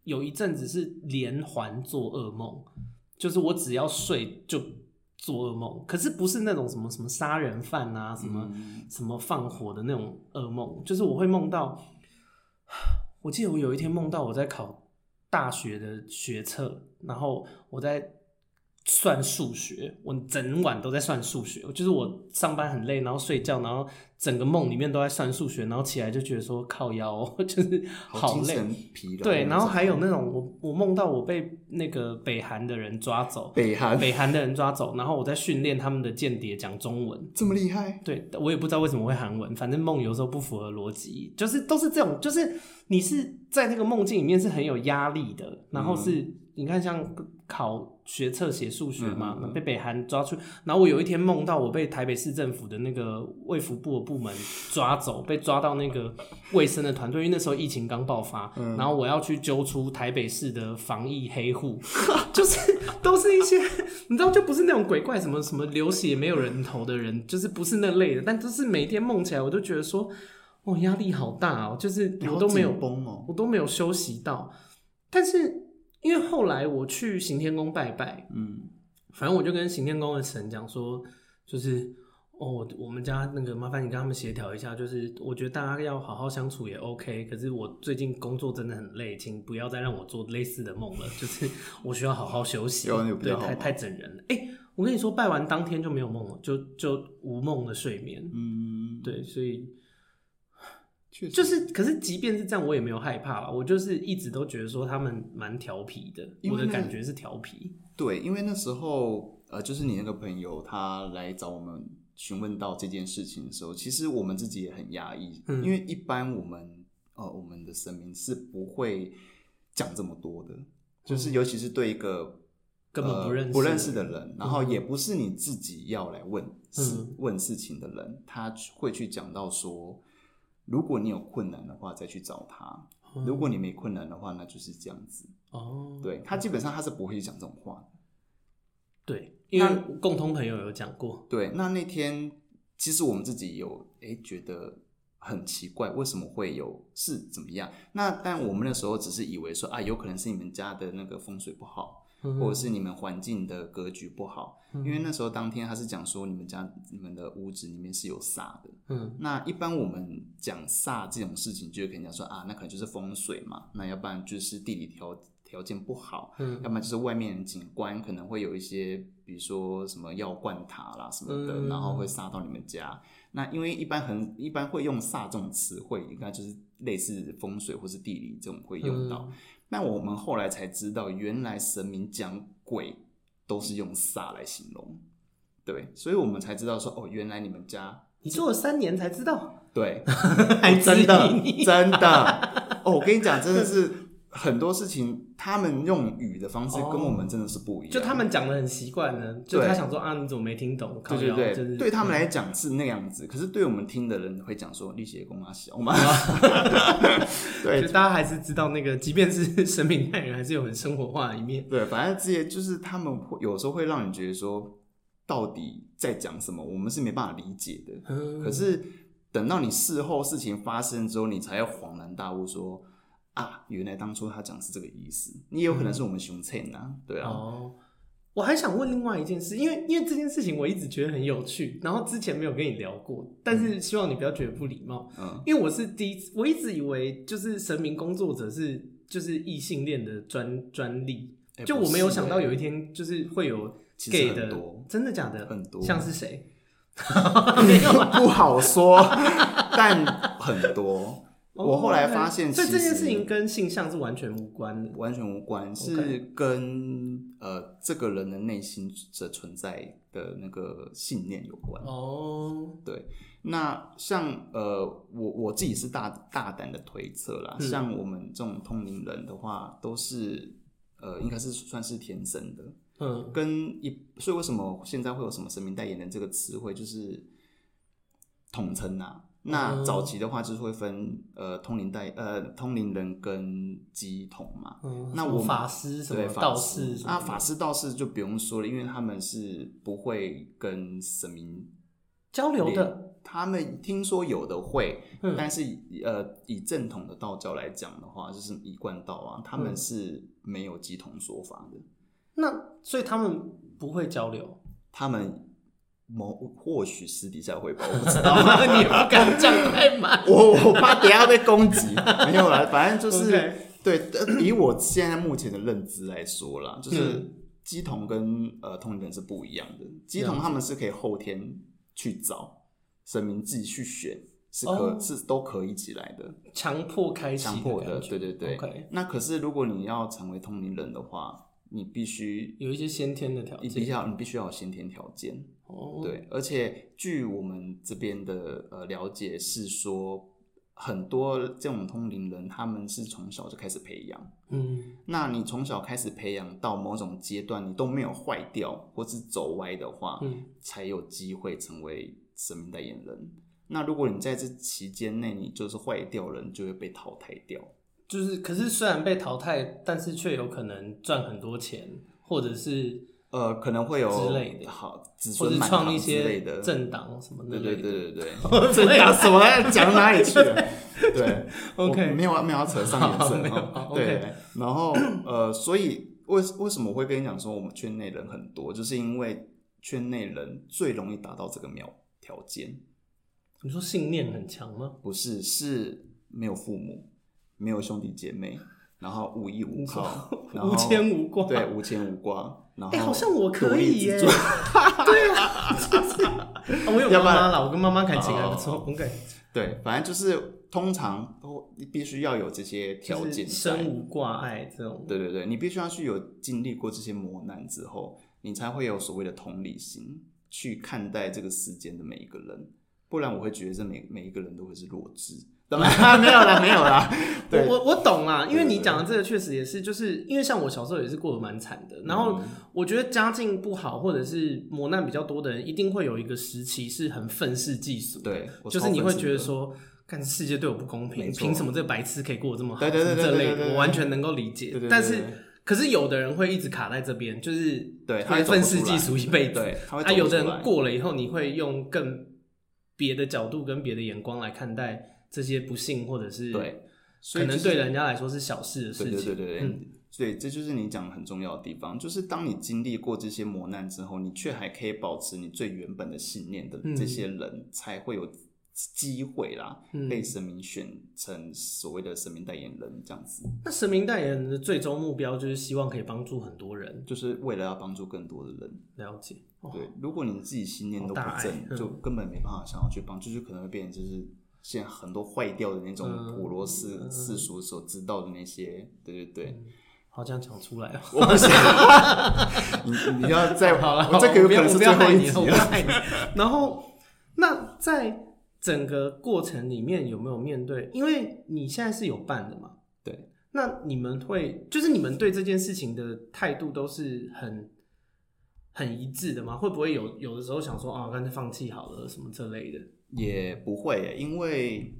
有一阵子是连环做噩梦，就是我只要睡就做噩梦，可是不是那种什么什么杀人犯啊，什么什么放火的那种噩梦，就是我会梦到，我记得我有一天梦到我在考大学的学测，然后我在。算数学，我整晚都在算数学。就是我上班很累，然后睡觉，然后整个梦里面都在算数学，然后起来就觉得说靠腰，就是好累。对，然后还有那种我我梦到我被那个北韩的人抓走，北韩北韩的人抓走，然后我在训练他们的间谍讲中文，这么厉害？对，我也不知道为什么会韩文，反正梦有时候不符合逻辑，就是都是这种，就是你是在那个梦境里面是很有压力的，然后是。嗯你看，像考学测写数学嘛，被北韩抓去，然后我有一天梦到我被台北市政府的那个卫福部的部门抓走，被抓到那个卫生的团队，因为那时候疫情刚爆发，然后我要去揪出台北市的防疫黑户，就是都是一些你知道，就不是那种鬼怪什么什么流血没有人头的人，就是不是那类的，但就是每天梦起来，我都觉得说，哦，压力好大哦，就是我都没有崩哦，我都没有休息到，但是。因为后来我去行天宫拜拜，嗯，反正我就跟行天宫的神讲说，就是哦，我们家那个麻烦你跟他们协调一下，就是我觉得大家要好好相处也 OK，可是我最近工作真的很累，请不要再让我做类似的梦了，就是 我需要好好休息，对，太太整人了。哎、欸，我跟你说，拜完当天就没有梦了，就就无梦的睡眠，嗯，对，所以。就是，可是即便是这样，我也没有害怕了。我就是一直都觉得说他们蛮调皮的，我的感觉是调皮。对，因为那时候呃，就是你那个朋友他来找我们询问到这件事情的时候，其实我们自己也很压抑，嗯，因为一般我们呃，我们的神明是不会讲这么多的，就是尤其是对一个根本不认识、呃、不认识的人，然后也不是你自己要来问事、嗯、问事情的人，他会去讲到说。如果你有困难的话，再去找他。如果你没困难的话，那就是这样子。哦，对，他基本上他是不会讲这种话。对，因为共同朋友有讲过。对，那那天其实我们自己有哎、欸、觉得很奇怪，为什么会有是怎么样？那但我们那时候只是以为说啊，有可能是你们家的那个风水不好。或者是你们环境的格局不好，嗯、因为那时候当天他是讲说你们家你们的屋子里面是有煞的。嗯，那一般我们讲煞这种事情，就会跟人家说啊，那可能就是风水嘛，那要不然就是地理条条件不好，嗯，要不然就是外面景观可能会有一些，比如说什么药罐塔啦什么的，嗯、然后会煞到你们家。那因为一般很一般会用煞这种词汇，应该就是类似风水或是地理这种会用到。嗯那我们后来才知道，原来神明讲鬼都是用煞来形容，对，所以我们才知道说，哦，原来你们家你做了三年才知道，对，还真的真的，哦，我跟你讲，真的是。很多事情，他们用语的方式跟我们真的是不一样。就他们讲的很习惯呢，就他想说啊，你怎么没听懂？对对对，对他们来讲是那样子，可是对我们听的人会讲说，力气功啊小嘛。对，就大家还是知道那个，即便是神明代言人，还是有很生活化的一面。对，反正这些就是他们会有时候会让你觉得说，到底在讲什么？我们是没办法理解的。可是等到你事后事情发生之后，你才要恍然大悟说。啊，原来当初他讲是这个意思，你也有可能是我们熊称呐，对啊。哦，我还想问另外一件事，因为因为这件事情我一直觉得很有趣，然后之前没有跟你聊过，但是希望你不要觉得不礼貌，嗯，因为我是第一次，我一直以为就是神明工作者是就是异性恋的专专利，欸、就我没有想到有一天就是会有 gay 的，真的假的？很多，像是谁？没有，不好说，但很多。我后来发现，所以这件事情跟性向是完全无关的，完全无关，是跟呃这个人的内心的存在的那个信念有关。哦，对，那像呃我我自己是大大胆的推测啦，像我们这种通灵人的话，都是呃应该是算是天生的，嗯，跟一所以为什么现在会有什么神明代言人这个词汇，就是统称呐。那早期的话就是会分呃通灵代呃通灵人跟乩童嘛，嗯、那我法师什么道士什么啊法师道士就不用说了，因为他们是不会跟神明交流的。他们听说有的会，嗯、但是呃以正统的道教来讲的话，就是一贯道啊，他们是没有乩童说法的。那所以他们不会交流，他们。某或许私底下会吧，我不知道。你不敢讲太满，我我怕等下被攻击。没有啦，反正就是 Okay. 对。以我现在目前的认知来说啦，就是基同跟呃通灵人是不一样的。基同他们是可以后天去找神明自己去选，是可、oh. 是都可以起来的，强迫开启，强迫的。对对对。Okay. 那可是如果你要成为通灵人的话，你必须有一些先天的条件，你必须要你必须要有先天条件。哦，对，而且据我们这边的呃了解是说，很多这种通灵人他们是从小就开始培养。嗯，那你从小开始培养到某种阶段，你都没有坏掉或是走歪的话，嗯，才有机会成为神明代言人。那如果你在这期间内你就是坏掉了，你就会被淘汰掉。就是，可是虽然被淘汰，但是却有可能赚很多钱，或者是呃，可能会有之类的，好，或者创一些政党什么的。对对对 对对，政党什么 讲哪里去了？对，OK，没有没有要扯上颜色哈。对，然后呃，所以为为什么我会跟你讲说我们圈内人很多，就是因为圈内人最容易达到这个苗条件。你说信念很强吗？不是，是没有父母。没有兄弟姐妹，然后无依无靠，无牵无挂，对，无牵无挂。然后，哎，好像我可以耶，对啊，我有妈妈了，我跟妈妈感情还不错，OK。对，反正就是通常都必须要有这些条件，生无挂碍这种。对对对，你必须要去有经历过这些磨难之后，你才会有所谓的同理心去看待这个世间的每一个人，不然我会觉得这每每一个人都会是弱智。怎么 没有啦，没有啦。对我我我懂啦，因为你讲的这个确实也是，就是因为像我小时候也是过得蛮惨的。然后我觉得家境不好或者是磨难比较多的人，一定会有一个时期是很愤世嫉俗。对，就是你会觉得说，看世界对我不公平，凭什么这个白痴可以过得这么好？对对对对，这类我完全能够理解。但是，可是有的人会一直卡在这边，就是对，会愤世嫉俗一辈子。对，啊，有的人过了以后，你会用更别的角度跟别的眼光来看待。这些不幸或者是对，可能对人家来说是小事的事情。对对对对，嗯，所以这就是你讲很重要的地方，就是当你经历过这些磨难之后，你却还可以保持你最原本的信念的这些人，才会有机会啦，被神明选成所谓的神明代言人这样子。那神明代言人的最终目标就是希望可以帮助很多人，就是为了要帮助更多的人。了解。对，如果你自己信念都不正，就根本没办法想要去帮就是可能会变成就是。现在很多坏掉的那种普罗斯世俗所知道的那些，嗯、对对对，嗯、好这样讲出来了，我不想，你你要再好了，我这个有可能是最后一集。然后，那在整个过程里面有没有面对？因为你现在是有办的嘛？对。那你们会，就是你们对这件事情的态度都是很很一致的吗？会不会有有的时候想说啊，干脆放弃好了什么这类的？也不会，因为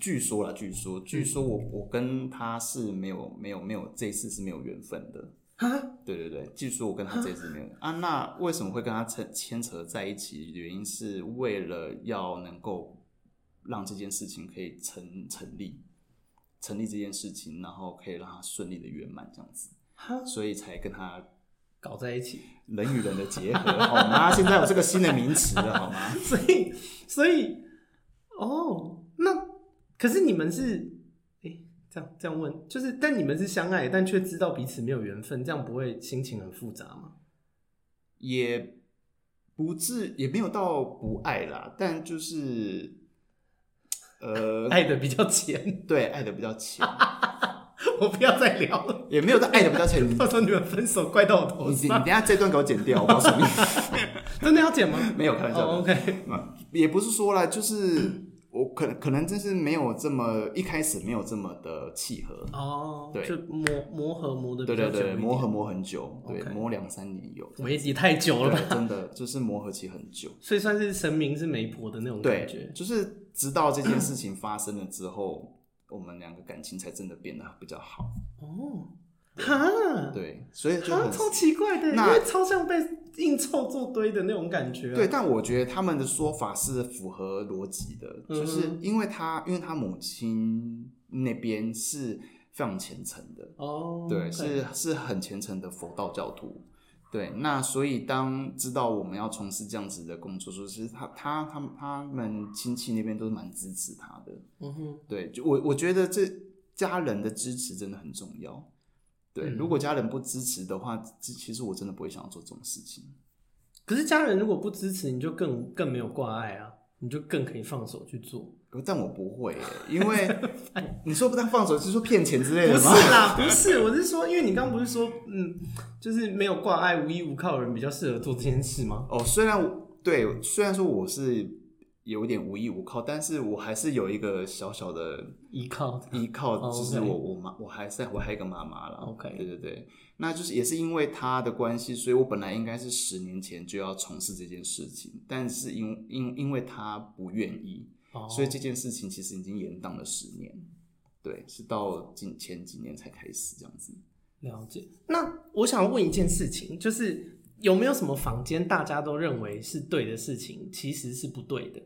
据说啦，据说，据说我我跟他是没有没有没有这一次是没有缘分的啊。对对对，据说我跟他这次没有啊。那为什么会跟他牵牵扯在一起？原因是为了要能够让这件事情可以成成立，成立这件事情，然后可以让他顺利的圆满这样子，所以才跟他。搞在一起，人与人的结合，好吗？现在有这个新的名词了，好吗？所以，所以，哦，那可是你们是，哎、欸，这样这样问，就是，但你们是相爱，但却知道彼此没有缘分，这样不会心情很复杂吗？也不至，也没有到不爱啦，但就是，呃，爱的比较浅，对，爱的比较浅。我不要再聊了，也没有在爱的比较浅。到时候你们分手怪到我头上。你你等下这段给我剪掉，我告诉你。真的要剪吗？没有开玩笑。Oh, OK，也不是说啦，就是我可能可能真是没有这么一开始没有这么的契合哦。Oh, 对，就磨磨合磨的对对对，磨合磨很久，对，磨两三年有。没也太久了吧？真的就是磨合期很久，所以算是神明是媒婆的那种感觉。就是直到这件事情发生了之后。我们两个感情才真的变得比较好。哦，哈，对，所以就很超奇怪的，那因为超像被硬凑做堆的那种感觉啊。对，但我觉得他们的说法是符合逻辑的，嗯，就是因为他，因为他母亲那边是非常虔诚的。哦，对，是是很虔诚的佛道教徒。对，那所以当知道我们要从事这样子的工作，说其实他他他们他们亲戚那边都是蛮支持他的。嗯哼，对，就我我觉得这家人的支持真的很重要。对，嗯、如果家人不支持的话，其实我真的不会想要做这种事情。可是家人如果不支持，你就更更没有挂碍啊。你就更可以放手去做，但我不会，因为 你说不当放手，是说骗钱之类的吗？不是啦，不是，我是说，因为你刚刚不是说，嗯，就是没有挂碍、无依无靠的人比较适合做这件事吗？哦，虽然对，虽然说我是。有点无依无靠，但是我还是有一个小小的依靠，依靠就是我我妈，我还是我还有一个妈妈了。OK，对对对，那就是也是因为她的关系，所以我本来应该是十年前就要从事这件事情，但是因因因为她不愿意，oh. 所以这件事情其实已经延宕了十年。对，是到近前几年才开始这样子。了解。那我想问一件事情，就是有没有什么坊间大家都认为是对的事情，其实是不对的？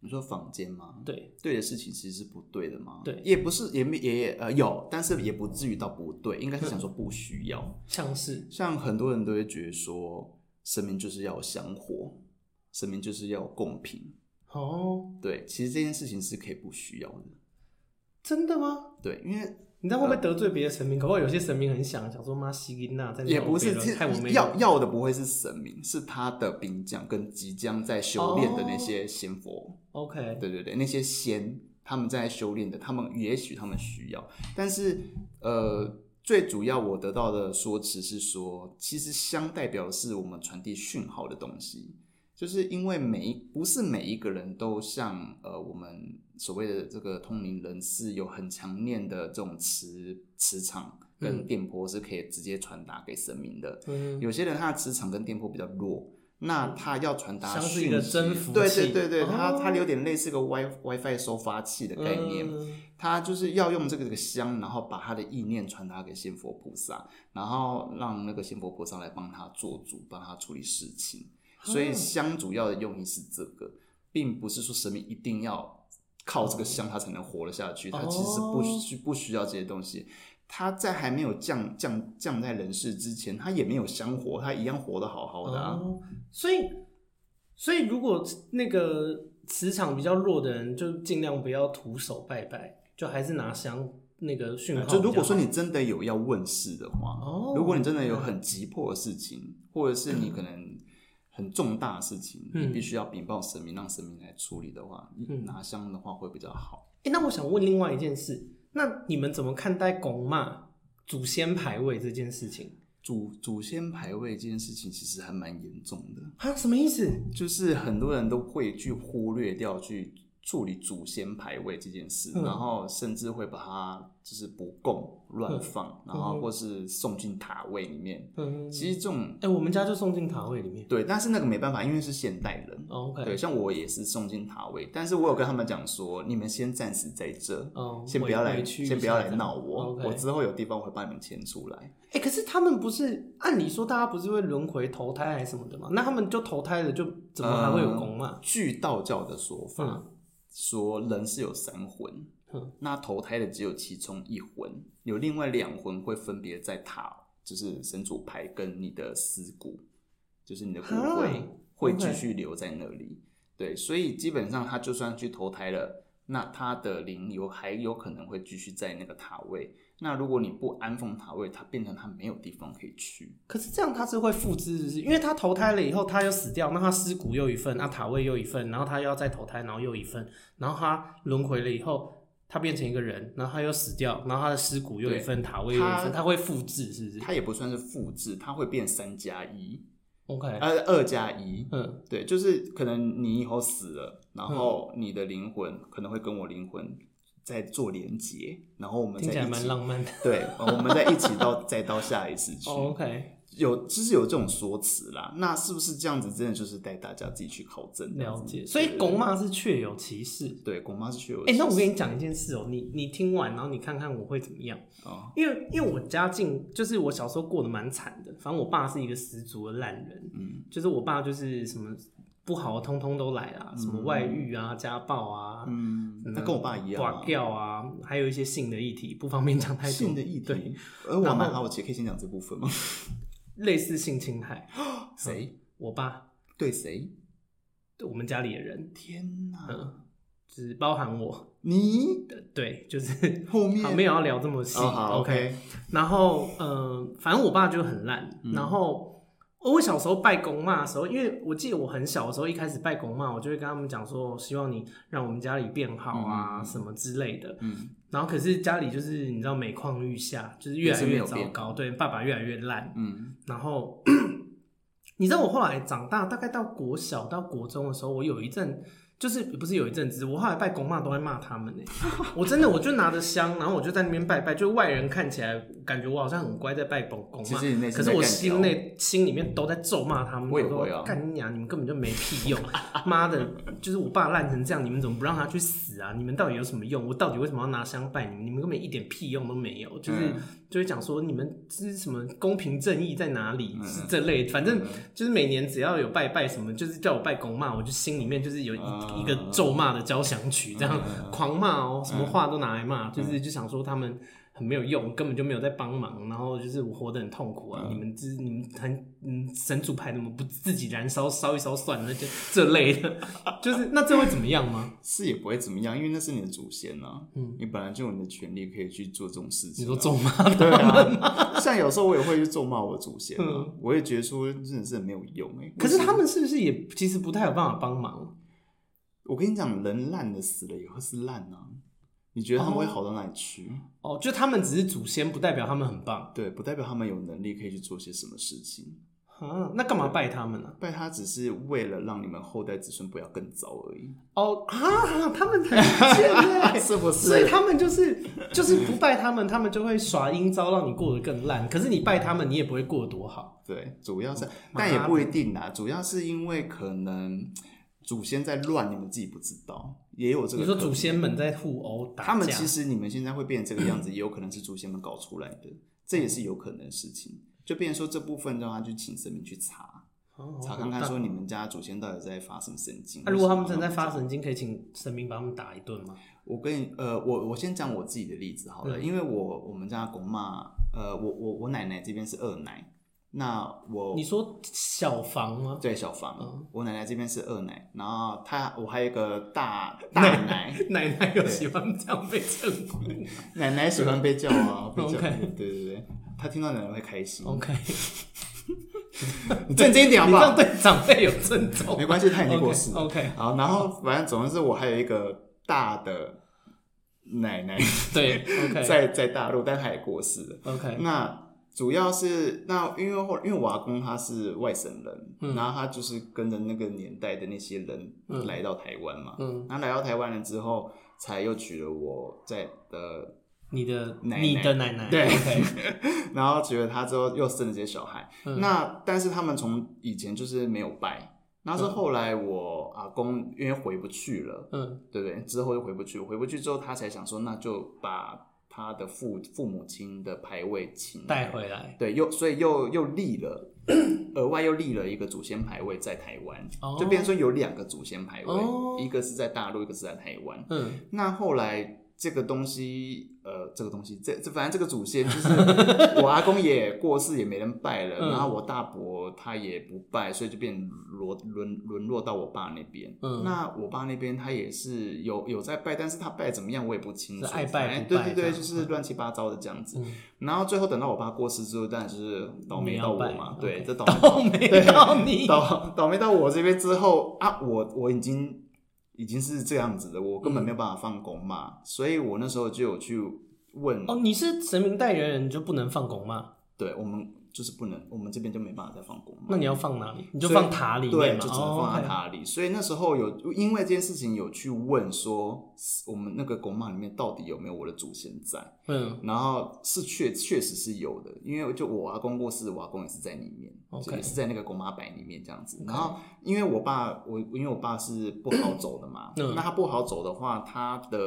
你说坊间吗？对，对的事情其实是不对的吗？对，也不是，也也也呃有，但是也不至于到不对，应该是想说不需要。像是像很多人都会觉得说，生命就是要香火，生命就是要贡品。哦，对，其实这件事情是可以不需要的。真的吗？对，因为。你知道会不会得罪别的神明？可能有些神明很想想说妈西吉娜在那，也不是，要要的不会是神明，是他的兵将跟即将在修炼的那些仙佛。Oh, OK，对对对，那些仙他们在修炼的，他们也许他们需要，但是呃，最主要我得到的说辞是说，其实香代表的是我们传递讯号的东西。就是因为每一不是每一个人都像呃我们所谓的这个通灵人士有很强烈的这种磁磁场跟电波是可以直接传达给神明的。嗯，有些人他的磁场跟电波比较弱，那他要传达讯息，像是一个征服，对对对对，哦、他他有点类似个 Wi WiFi 收发器的概念，嗯、他就是要用这个这个香，然后把他的意念传达给仙佛菩萨，然后让那个仙佛菩萨来帮他做主，帮他处理事情。所以香主要的用意是这个，并不是说神明一定要靠这个香他才能活了下去，他其实不需不需要这些东西。他在还没有降降降在人世之前，他也没有香火，他一样活得好好的啊。所以，所以如果那个磁场比较弱的人，就尽量不要徒手拜拜，就还是拿香那个讯号。就如果说你真的有要问世的话，如果你真的有很急迫的事情，或者是你可能。很重大的事情，你必须要禀报神明，嗯、让神明来处理的话，嗯、拿香的话会比较好。哎、欸，那我想问另外一件事，那你们怎么看待拱骂祖先牌位这件事情？祖祖先牌位这件事情其实还蛮严重的。啊，什么意思？就是很多人都会去忽略掉去。处理祖先牌位这件事，嗯、然后甚至会把它就是不供乱放，嗯、然后或是送进塔位里面。嗯，其实这种，哎、欸，我们家就送进塔位里面。对，但是那个没办法，因为是现代人。哦、OK，对，像我也是送进塔位，但是我有跟他们讲说，你们先暂时在这，哦、先不要来，先不要来闹我我之后有地方我会把你们迁出来。哎、欸，可是他们不是按理说大家不是会轮回投胎还是什么的吗？那他们就投胎了，就怎么还会有公妈？据道教的说法。嗯说人是有三魂，嗯、那投胎的只有其中一魂，有另外两魂会分别在塔，就是神主牌跟你的尸骨，就是你的骨灰、啊、会继续留在那里。对，所以基本上他就算去投胎了，那他的灵有还有可能会继续在那个塔位。那如果你不安奉塔位，它变成它没有地方可以去。可是这样它是会复制，是不是？因为它投胎了以后，它又死掉，那它尸骨又一份，那塔位又一份，然后它又要再投胎，然后又一份，然后它轮回了以后，它变成一个人，然后它又死掉，然后它的尸骨又一份，塔位又一份，它会复制，是不是？它也不算是复制，它会变三加一，OK，呃，二加一，嗯，对，就是可能你以后死了，然后你的灵魂可能会跟我灵魂。在做连接，然后我们再一起，听起来蛮浪漫的。对，我们再一起到再到下一次去。Oh, OK，有就是有这种说辞啦。那是不是这样子？真的就是带大家自己去考证了解。所以公妈是确有其事。对，公妈是确有。哎、欸，那我跟你讲一件事哦、喔，你你听完，然后你看看我会怎么样啊？因为因为我家境就是我小时候过得蛮惨的，反正我爸是一个十足的烂人。嗯，就是我爸就是什么。不好通通都来了，什么外遇啊、家暴啊，嗯，他跟我爸一样，挂掉啊，还有一些性的议题，不方便讲太多。性的议题，而我蛮好奇，可以先讲这部分吗？类似性侵害，谁？我爸对谁？对我们家里的人。天哪，嗯，只包含我，你对，就是 后面没有要聊这么细，OK。然后，嗯，反正我爸就很烂，然后。我小时候拜公妈的时候，因为我记得我很小的时候，一开始拜公妈，我就会跟他们讲说，希望你让我们家里变好啊，什么之类的。嗯。然后可是家里就是你知道每况愈下，就是越来越糟糕，对，爸爸越来越烂。嗯。然后 你知道我后来长大，大概到国小到国中的时候，我有一阵。就是不是有一阵子，我后来拜公妈都会骂他们呢。我真的我就拿着香，然后我就在那边拜拜，就外人看起来感觉我好像很乖在拜公公妈，可是我心内心里面都在咒骂他们。我说干你娘，你们根本就没屁用，妈的，就是我爸烂成这样，你们怎么不让他去死啊？你们到底有什么用？我到底为什么要拿香拜你们？你们根本一点屁用都没有，就是。嗯就会讲说你们这是什么公平正义在哪里？嗯、是这类，反正就是每年只要有拜拜什么，就是叫我拜公骂，我就心里面就是有一、嗯、一个咒骂的交响曲，这样、嗯、狂骂哦，什么话都拿来骂，嗯、就是就想说他们。很没有用，根本就没有在帮忙，然后就是我活得很痛苦啊！嗯、你们这你们很嗯神主牌，怎么不自己燃烧烧一烧算了？就这类的，就是那这会怎么样吗？是也不会怎么样，因为那是你的祖先啊。嗯，你本来就有你的权利可以去做这种事情、啊。你说咒骂对啊，像有时候我也会去咒骂我的祖先、啊，嗯、我也觉得说真的是很没有用哎、欸。可是他们是不是也其实不太有办法帮忙？我跟你讲，人烂的死了以后是烂啊。你觉得他们会好到哪里去？哦，哦，就他们只是祖先，不代表他们很棒。对，不代表他们有能力可以去做些什么事情。啊，那干嘛拜他们呢？拜他只是为了让你们后代子孙不要更糟而已。哦啊，他们很贱 是不是？所以他们就是就是不拜他们，他们就会耍阴招，让你过得更烂。可是你拜他们，你也不会过得多好。对，主要是，但也不一定啦。主要是因为可能祖先在乱，你们自己不知道，也有这个。你说祖先们在互殴打架，他们其实你们现在会变成这个样子，也有可能是祖先们搞出来的，这也是有可能的事情。就变成说这部分让他去请神明去查，查看看说你们家祖先到底在发什么神经。那如果他们正在发神经，可以请神明把他们打一顿吗？我跟你呃，我我先讲我自己的例子好了，因为我我们家公妈，呃，我我我奶奶这边是二奶，那我你说小房吗？对，小房，我奶奶这边是二奶，然后她我还有一个大 大奶，奶奶有喜欢这样被称呼，奶奶喜欢被叫啊，被叫，对对对。她听到奶奶会开心。OK，你正经一点好不好？你对长辈有尊重。没关系，她已经过世了。OK，, okay. 好，然后反正总之是我还有一个大的奶奶，对，OK，在在大陆，但他也过世了。OK，那主要是那因为后因为我阿公他是外省人，嗯、然后他就是跟着那个年代的那些人来到台湾嘛，嗯，然后来到台湾了之后，才又娶了我在的。你的奶奶。你的奶奶。对。然后娶了她之后又生了这些小孩。嗯、那但是他们从以前就是没有拜，那是后来我阿公因为回不去了，嗯，对不对？之后又回不去，回不去之后他才想说，那就把他的父父母亲的牌位请带回来，对，又所以又又立了，额外又立了一个祖先牌位在台湾，哦、就变成说有两个祖先牌位，哦、一个是在大陆，一个是在台湾。嗯，那后来。这个东西，呃，这个东西，这这反正这个祖先就是 我阿公也过世，也没人拜了。嗯、然后我大伯他也不拜，所以就变沦沦沦落到我爸那边。嗯，那我爸那边他也是有有在拜，但是他拜怎么样我也不清楚。爱拜不拜，对对对，就是乱七八糟的这样子。嗯、然后最后等到我爸过世之后，当然就是倒霉到我嘛。对，这倒 倒霉到你，倒倒霉到我这边之后啊，我我已经。已经是这样子的，我根本没有办法放公妈，嗯、所以我那时候就有去问哦，你是神明代言人，你就不能放公妈？对，我们。就是不能，我们这边就没办法再放公妈。那你要放哪里？你就放塔里。对，就只能放在塔里。Oh, okay. 所以那时候有因为这件事情有去问说，我们那个公妈里面到底有没有我的祖先在？嗯，然后是确确实是有的，因为就我阿公过世，我阿公也是在里面.也是在那个公妈摆里面这样子。然后因为我爸，我因为我爸是不好走的嘛，嗯、那他不好走的话，他的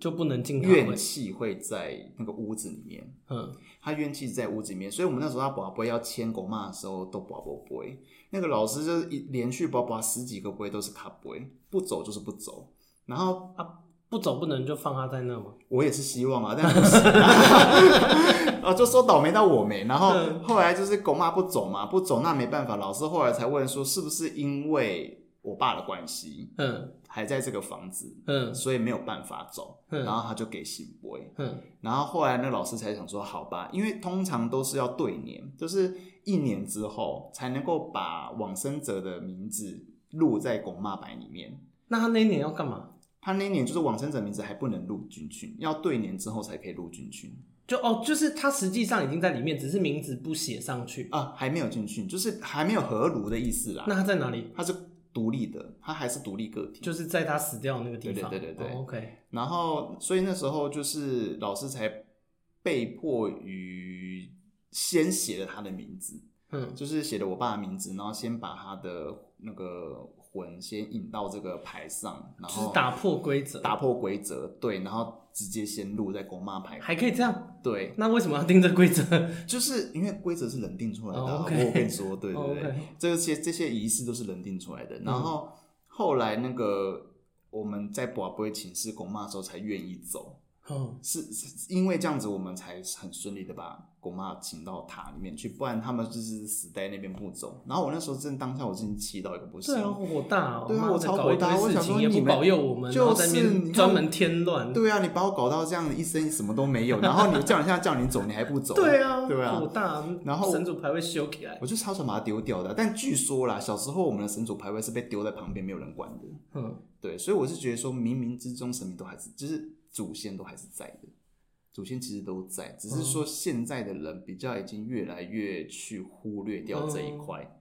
就不能进怨气会在那个屋子里面。嗯。他怨气在屋子里面，所以我们那时候他拔杯要牵狗骂的时候都拔不杯。那个老师就是一连续宝宝十几个杯都是卡杯，不走就是不走。然后啊，不走不能就放他在那吗？我也是希望啊，但不是啊，就说倒霉到我没。然后后来就是狗妈不走嘛，不走那没办法。老师后来才问说，是不是因为我爸的关系？嗯。还在这个房子，嗯，所以没有办法走，嗯，然后他就给圣杯，嗯，然后后来那老师才想说，好吧，因为通常都是要对年，就是一年之后才能够把往生者的名字录在拱骂牌里面。那他那一年要干嘛？他那一年就是往生者名字还不能录进去，要对年之后才可以录进去。就哦，就是他实际上已经在里面，只是名字不写上去啊，还没有进去，就是还没有合炉的意思啦。那他在哪里？他是。独立的，他还是独立个体，就是在他死掉的那个地方。对对对对对。Oh, OK。然后，所以那时候就是老师才被迫于先写了他的名字，嗯，就是写了我爸的名字，然后先把他的那个魂先引到这个牌上，然后打破规则，打破规则，对，然后。直接先录在公妈牌，还可以这样？对，那为什么要定这规则？就是因为规则是人定出来的。Oh, okay. 我跟你说，对对 对，oh, okay. 这些这些仪式都是人定出来的。然后后来那个我们在博杯请示公妈的时候，才愿意走。嗯，是是因为这样子，我们才很顺利的把公妈请到塔里面去，不然他们就是死在那边不走。然后我那时候真的当下，我真的气到一个不行。对啊，火大，对啊，我超火大。我想说，你不保佑我们，就是专门添乱。对啊，你把我搞到这样，一生什么都没有，然后你叫你现在叫你走，你还不走？对啊，对啊，火大。然后神主牌位修起来，我就超想把它丢掉的。但据说啦，小时候我们的神主牌位是被丢在旁边，没有人管的。嗯，对，所以我是觉得说，冥冥之中神明都还是，就是祖先都还是在的。祖先其实都在，只是说现在的人比较已经越来越去忽略掉这一块。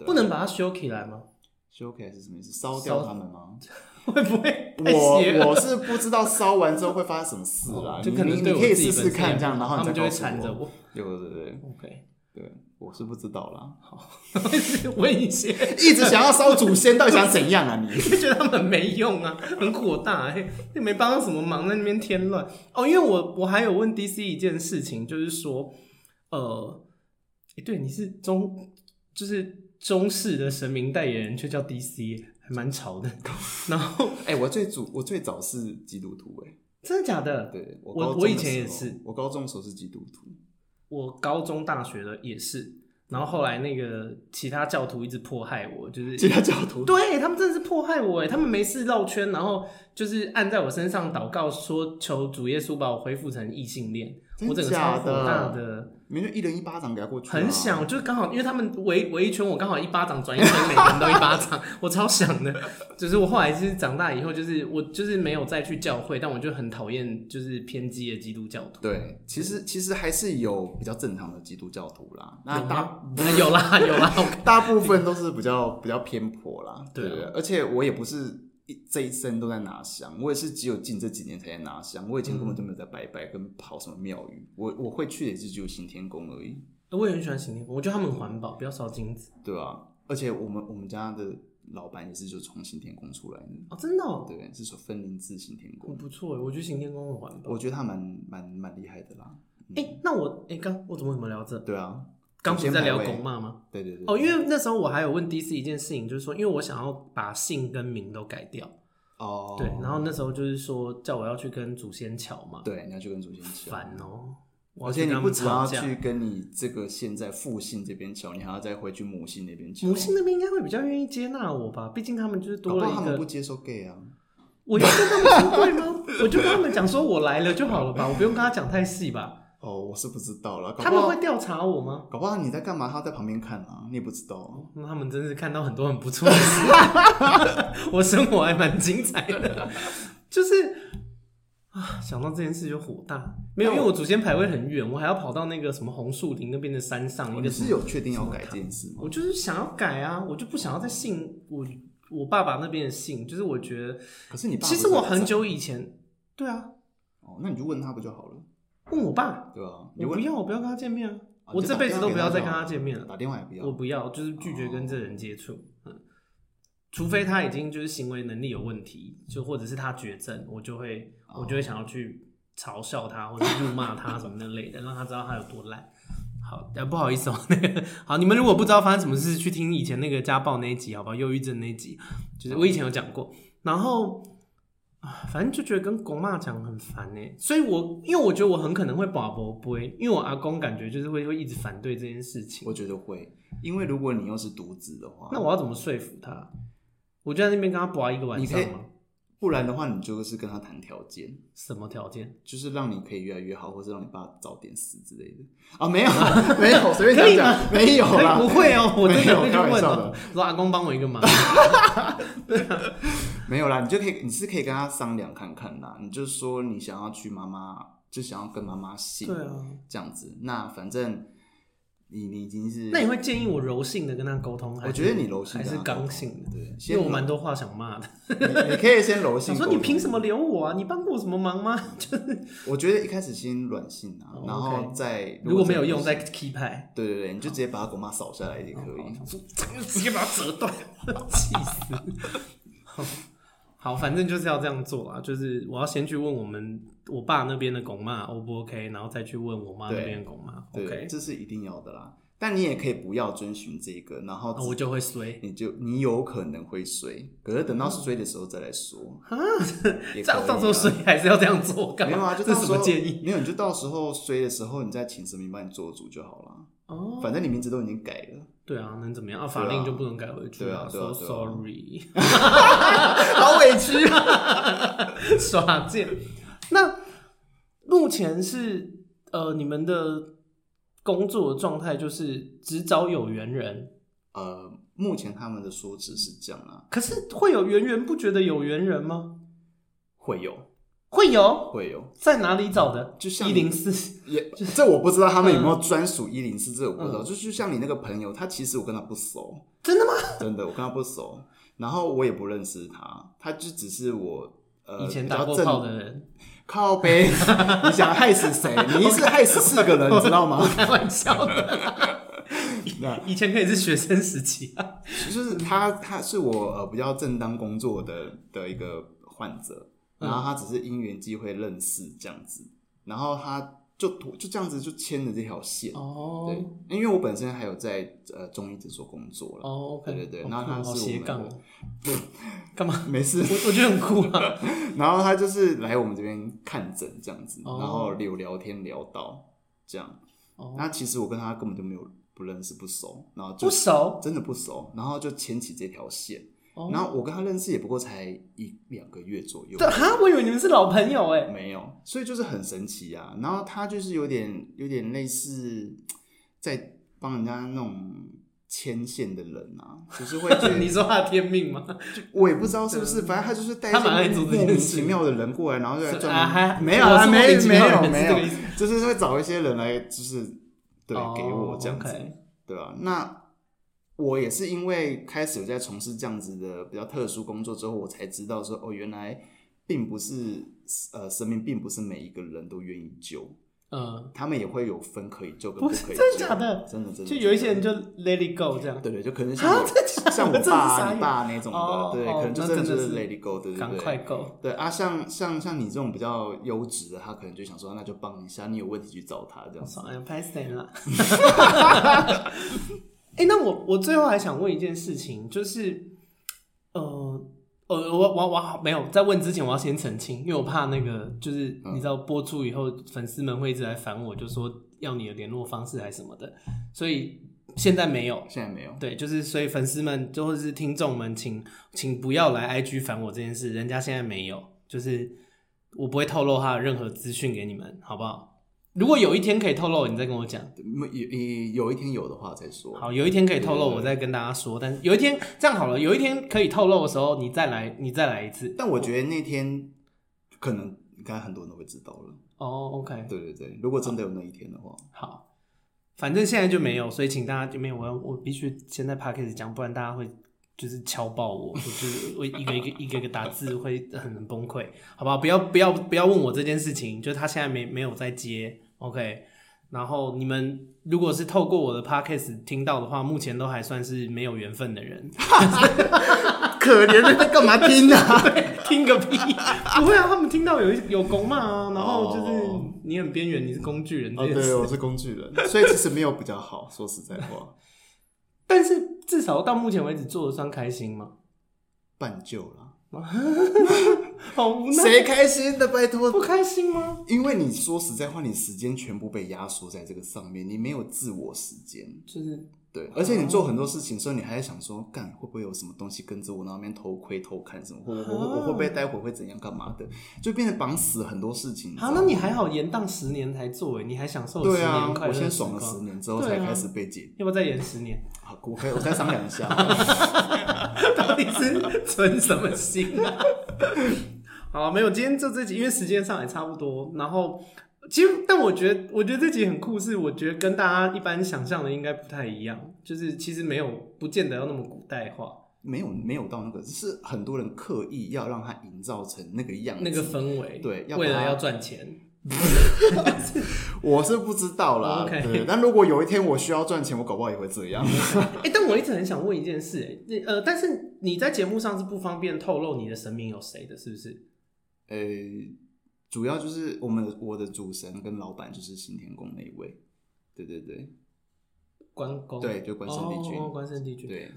嗯、不能把它修起来吗？修起来是什么意思？烧掉他们吗？会不会？我我是不知道烧完之后会发生什么事啦。哦、就可能你，你可以试试看这样，然后你再告诉我。我对对对，OK。对，我是不知道啦。好，问一些，一直想要烧祖先，到底想怎样啊？你觉得他们没用啊，很火大又没帮到什么忙，在那边添乱哦。因为我我还有问 DC 一件事情，就是说，呃，欸、对，你是中，就是中式的神明代言人，却叫 DC，还蛮潮的。然后，哎、欸，我最主，我最早是基督徒、欸，哎，真的假的？对，我我，我以前也是，我高中的时候是基督徒。我高中、大学的也是，然后后来那个其他教徒一直迫害我，就是其他教徒，对他们真的是迫害我哎，他们没事绕圈，然后就是按在我身上祷告，说求主耶稣把我恢复成异性恋，我整个超火大的。没就一人一巴掌给他过去，很想，就是刚好，因为他们围围一圈，我刚好一巴掌转一圈，每个人都一巴掌，我超想的。就是我后来就是长大以后，就是我就是没有再去教会，但我就很讨厌就是偏激的基督教徒。对，其实其实还是有比较正常的基督教徒啦。那大有啦有啦，大部分都是比较比较偏颇啦。对，对，而且我也不是。这一生都在拿香，我也是只有近这几年才在拿香。我以前根本就没有在拜拜，跟跑什么庙宇。我我会去的也是只有行天宫而已。我也很喜欢行天宫，我觉得他们很环保，不要烧金子。对啊，而且我们我们家的老板也是就从行天宫出来的哦，真的哦。对，是说分灵自行天宫，不错。我觉得行天宫很环保，我觉得他蛮蛮蛮厉害的啦。哎、欸，那我哎，刚、欸、我怎么怎么聊这？对啊。刚不是在聊狗骂吗？对对对。哦，因为那时候我还有问 DC 一件事情，就是说，因为我想要把姓跟名都改掉。哦，oh, 对，然后那时候就是说叫我要去跟祖先乔嘛，对，你要去跟祖先乔，烦哦，而且你不只要去跟你这个现在父姓这边乔，你还要再回去母姓那边乔。母姓那边应该会比较愿意接纳我吧，毕竟他们就是多了一个。他们不接受 gay 啊？我就跟他们说会吗？我就跟他们讲说我来了就好了吧，我不用跟他讲太细吧。哦，oh, 我是不知道了。他们会调查我吗？搞不好你在干嘛？他在旁边看啊，你也不知道。那他们真是看到很多很不错的事。我生活还蛮精彩的，就是啊，想到这件事就火大。没有，因为我祖先牌位很远，我还要跑到那个什么红树林那边的山上。你是有确定要改这件事吗？我就是想要改啊，我就不想要再信我我爸爸那边的信。就是我觉得，可是你爸其实我很久以前，对啊。哦，那你就问他不就好了？问我爸，对啊，我不要，我不要跟他见面啊！我这辈子都不要再跟他见面了。打电话也不要，我不要，就是拒绝跟这人接触。嗯，除非他已经就是行为能力有问题，就或者是他绝症，我就会我就会想要去嘲笑他或者辱骂他什么那类的，让他知道他有多烂。好，不好意思哦，那个好，你们如果不知道发生什么事，去听以前那个家暴那一集，好不好？忧郁症那一集，就是我以前有讲过，然后。啊，反正就觉得跟公妈讲很烦呢，所以我因为我觉得我很可能会把不会，因为我阿公感觉就是会会一直反对这件事情。我觉得会，因为如果你又是独子的话，那我要怎么说服他？我就在那边跟他拔一个晚上吗？不然的话，你就是跟他谈条件。什么条件？就是让你可以越来越好，或是让你爸早点死之类的。啊，没有，没有，随便讲讲，没有啦，不会哦，我真的会去问哦，说阿公帮我一个忙。对啊。没有啦，你就可以，你是可以跟他商量看看啦。你就说你想要去妈妈，就想要跟妈妈姓，对啊，这样子。那反正你你已经是，那你会建议我柔性的跟他沟通？我觉得你柔性还是刚性的，对，因为我蛮多话想骂的。你可以先柔性。我说你凭什么留我啊？你帮过我什么忙吗？就是我觉得一开始先软性啊，然后再如果没有用再 key 派。对对对，你就直接把他狗妈扫下来也可以，直接把它折断，气死。好，反正就是要这样做啊！就是我要先去问我们我爸那边的公妈 O 不 OK，然后再去问我妈那边的公妈 OK，这是一定要的啦。但你也可以不要遵循这个，然后我就会衰，你就你有可能会衰，可是等到衰的时候再来说 啊。到到时候衰还是要这样做？没有啊，就是什么建议？没有，你就到时候衰的时候，你再请神明帮你做主就好了。哦，反正你名字都已经改了，对啊，能怎么样啊？法令就不能改回去啊？So sorry，好委屈啊，耍贱。那目前是呃，你们的工作的状态就是只找有缘人。呃，目前他们的说辞是这样啊，可是会有源源不绝的有缘人吗？会有，会有会有，在哪里找的？就像一零四，也这我不知道他们有没有专属一零四，这我不知道。嗯、就就像你那个朋友，他其实我跟他不熟，真的吗？真的，我跟他不熟，然后我也不认识他，他就只是我呃以前打过炮的人。靠背，你想害死谁？你一次害死四个人，你知道吗？开玩笑的。以前可以是学生时期啊，就是他，他是我呃比较正当工作的的一个患者。然后他只是因缘机会认识这样子，然后他就就这样子就牵着这条线哦，对，因为我本身还有在呃中医诊所工作了哦，okay, 对对对，然后他是我们对，干嘛？没事，我我觉得很酷啊。然后他就是来我们这边看诊这样子，然后有聊天聊到这样，那其实我跟他根本就没有不认识不熟，然后就不熟，真的不熟，然后就牵起这条线。然后我跟他认识也不过才一两个月左右。对哈，我以为你们是老朋友哎。没有，所以就是很神奇啊。然后他就是有点有点类似在帮人家那种牵线的人啊，就是会觉得 你说他的天命吗？我也不知道是不是，反正他就是带一些莫名其妙的人过来，然后就来赚。还没有啊，没没有没有，就是会找一些人来，就是对给我这样子，对啊？那。我也是因为开始有在从事这样子的比较特殊工作之后，我才知道说哦，原来并不是呃，生命并不是每一个人都愿意救，嗯，他们也会有分可以救跟不可以救，真的假的？真的真的，就有一些人就 let it go 这样，对对，就可能像像我爸你爸那种的，对，可能就真的是 let it go，对对对，赶快 go，对啊，像像像你这种比较优质的，他可能就想说那就帮一下，你有问题去找他这样子，哎呀，拍谁了？哎、欸，那我我最后还想问一件事情，就是，呃，呃，我我我没有在问之前，我要先澄清，因为我怕那个就是你知道播出以后，粉丝们会一直来烦我，就说要你的联络方式还是什么的，所以现在没有，现在没有，对，就是所以粉丝们就或是听众们，请请不要来 IG 烦我这件事，人家现在没有，就是我不会透露他的任何资讯给你们，好不好？如果有一天可以透露，你再跟我讲。有有一天有的话再说。好，有一天可以透露，我再跟大家说。但是有一天这样好了，有一天可以透露的时候，你再来，你再来一次。但我觉得那天可能应该很多人都会知道了。哦，OK。对对对，如果真的有那一天的话，好，反正现在就没有，所以请大家就没有。我要我必须先在 Podcast 讲，不然大家会。就是敲爆我，就是我一个一个 一个一个打字会很崩溃，好不好？不要不要不要问我这件事情，就他现在没没有在接，OK。然后你们如果是透过我的 Podcast 听到的话，目前都还算是没有缘分的人，可怜的，干嘛听啊？听个屁！不会啊，他们听到有有狗骂啊，然后就是你很边缘，你是工具人，哦，对，我是工具人，所以其实没有比较好，说实在话。但是至少到目前为止做的算开心吗？半旧了，好无奈。谁开心的？拜托，不开心吗？因为你说实在话，你时间全部被压缩在这个上面，你没有自我时间，就是。对，而且你做很多事情的时候，你还在想说，干会不会有什么东西跟着我，那边偷窥偷看什么，或我我我会不会待会会怎样干嘛的，就变得绑死很多事情。好，那你还好，延宕十年才做，哎，你还享受十年快乐。我先爽了十年之后才开始被解，要不要再延十年？好，我可以，我再商量一下。到底是存什么心啊？好，没有，今天就这集，因为时间上也差不多，然后。其实，但我觉得，我觉得这集很酷，是我觉得跟大家一般想象的应该不太一样，就是其实没有，不见得要那么古代化，没有，没有到那个，只是很多人刻意要让它营造成那个样子，那个氛围，对，为了要赚钱。我是不知道啦.对，但如果有一天我需要赚钱，我搞不好也会这样。哎、欸，但我一直很想问一件事，哎，呃，但是你在节目上是不方便透露你的神明有谁的，是不是？呃、欸。主要就是我们我的主神跟老板就是新天宫那一位，对对对，关公，对，就关圣帝君，哦，关圣帝君，对。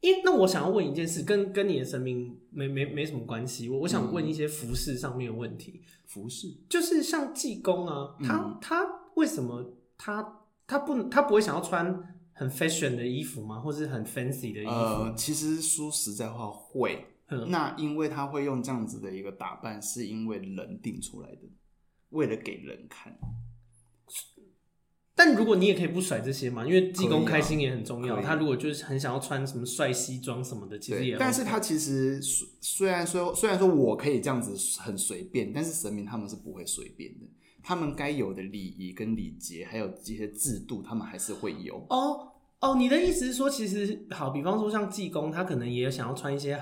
因那我想要问一件事，跟跟你的神明没没没什么关系，我我想问一些服饰上面的问题。服饰就是像济公啊，他他为什么他他不他不会想要穿很 fashion 的衣服吗？或是很 fancy 的衣服？呃，其实说实在话会。那因为他会用这样子的一个打扮，是因为人定出来的，为了给人看。但如果你也可以不甩这些嘛，因为济公开心也很重要。啊、他如果就是很想要穿什么帅西装什么的，其实也、OK。但是他其实虽然说虽然说我可以这样子很随便，但是神明他们是不会随便的。他们该有的礼仪跟礼节，还有这些制度，他们还是会有。哦哦，你的意思是说，其实好，比方说像济公，他可能也有想要穿一些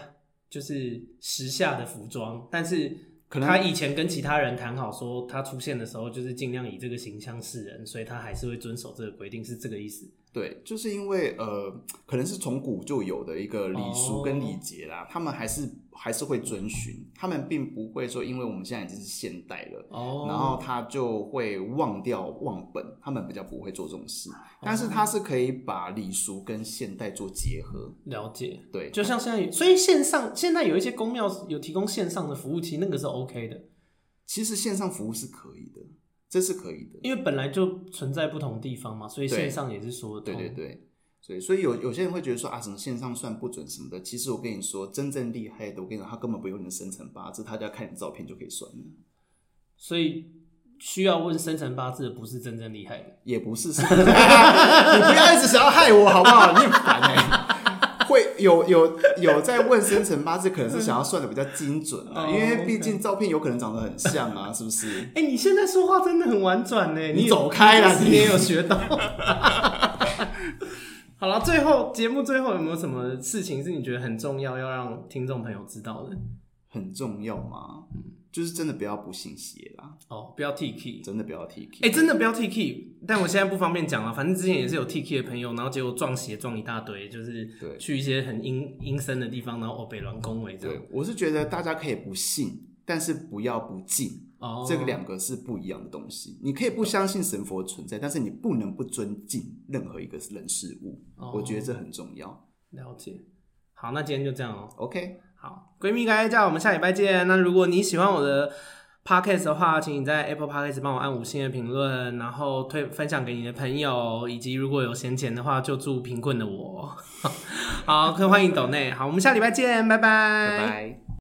就是时下的服装，但是。可能他以前跟其他人谈好，说他出现的时候就是尽量以这个形象示人，所以他还是会遵守这个规定，是这个意思。对，就是因为呃，可能是从古就有的一个礼俗跟礼节啦，oh. 他们还是还是会遵循，他们并不会说，因为我们现在已经是现代了，oh. 然后他就会忘掉忘本，他们比较不会做这种事。Oh. 但是他是可以把礼俗跟现代做结合，了解。对，就像现在，所以线上现在有一些公庙有提供线上的服务，其实那个是 OK 的。其实线上服务是可以的。这是可以的，因为本来就存在不同地方嘛，所以线上也是说对对对，所以所以有有些人会觉得说啊，什么线上算不准什么的。其实我跟你说，真正厉害的，我跟你说，他根本不用你的生辰八字，他就要看你照片就可以算了。所以需要问生辰八字的不是真正厉害的，也不是，是 你不要一直想要害我好不好？你很烦哎、欸。会有有有在问生辰八字，可能是想要算的比较精准啊，因为毕竟照片有可能长得很像啊，是不是？哎、欸，你现在说话真的很婉转呢，你走开了，你也有学到。好了，最后节目最后有没有什么事情是你觉得很重要，要让听众朋友知道的？很重要吗？嗯。就是真的不要不信邪啦！哦，不要 T K，真的不要 T K。哎、欸，真的不要 T K。但我现在不方便讲了，反正之前也是有 T K 的朋友，然后结果撞邪撞一大堆，就是去一些很阴阴森的地方，然后哦北乱恭维这样。对，我是觉得大家可以不信，但是不要不敬。哦，这个两个是不一样的东西。你可以不相信神佛存在，但是你不能不尊敬任何一个人事物。哦、我觉得这很重要。了解。好，那今天就这样哦、喔。OK。好，闺蜜该叫我们下礼拜见。那如果你喜欢我的 podcast 的话，请你在 Apple Podcast 帮我按五星的评论，然后推分享给你的朋友，以及如果有闲钱的话，就祝贫困的我。好，可欢迎抖内。好，我们下礼拜见，拜拜。拜拜。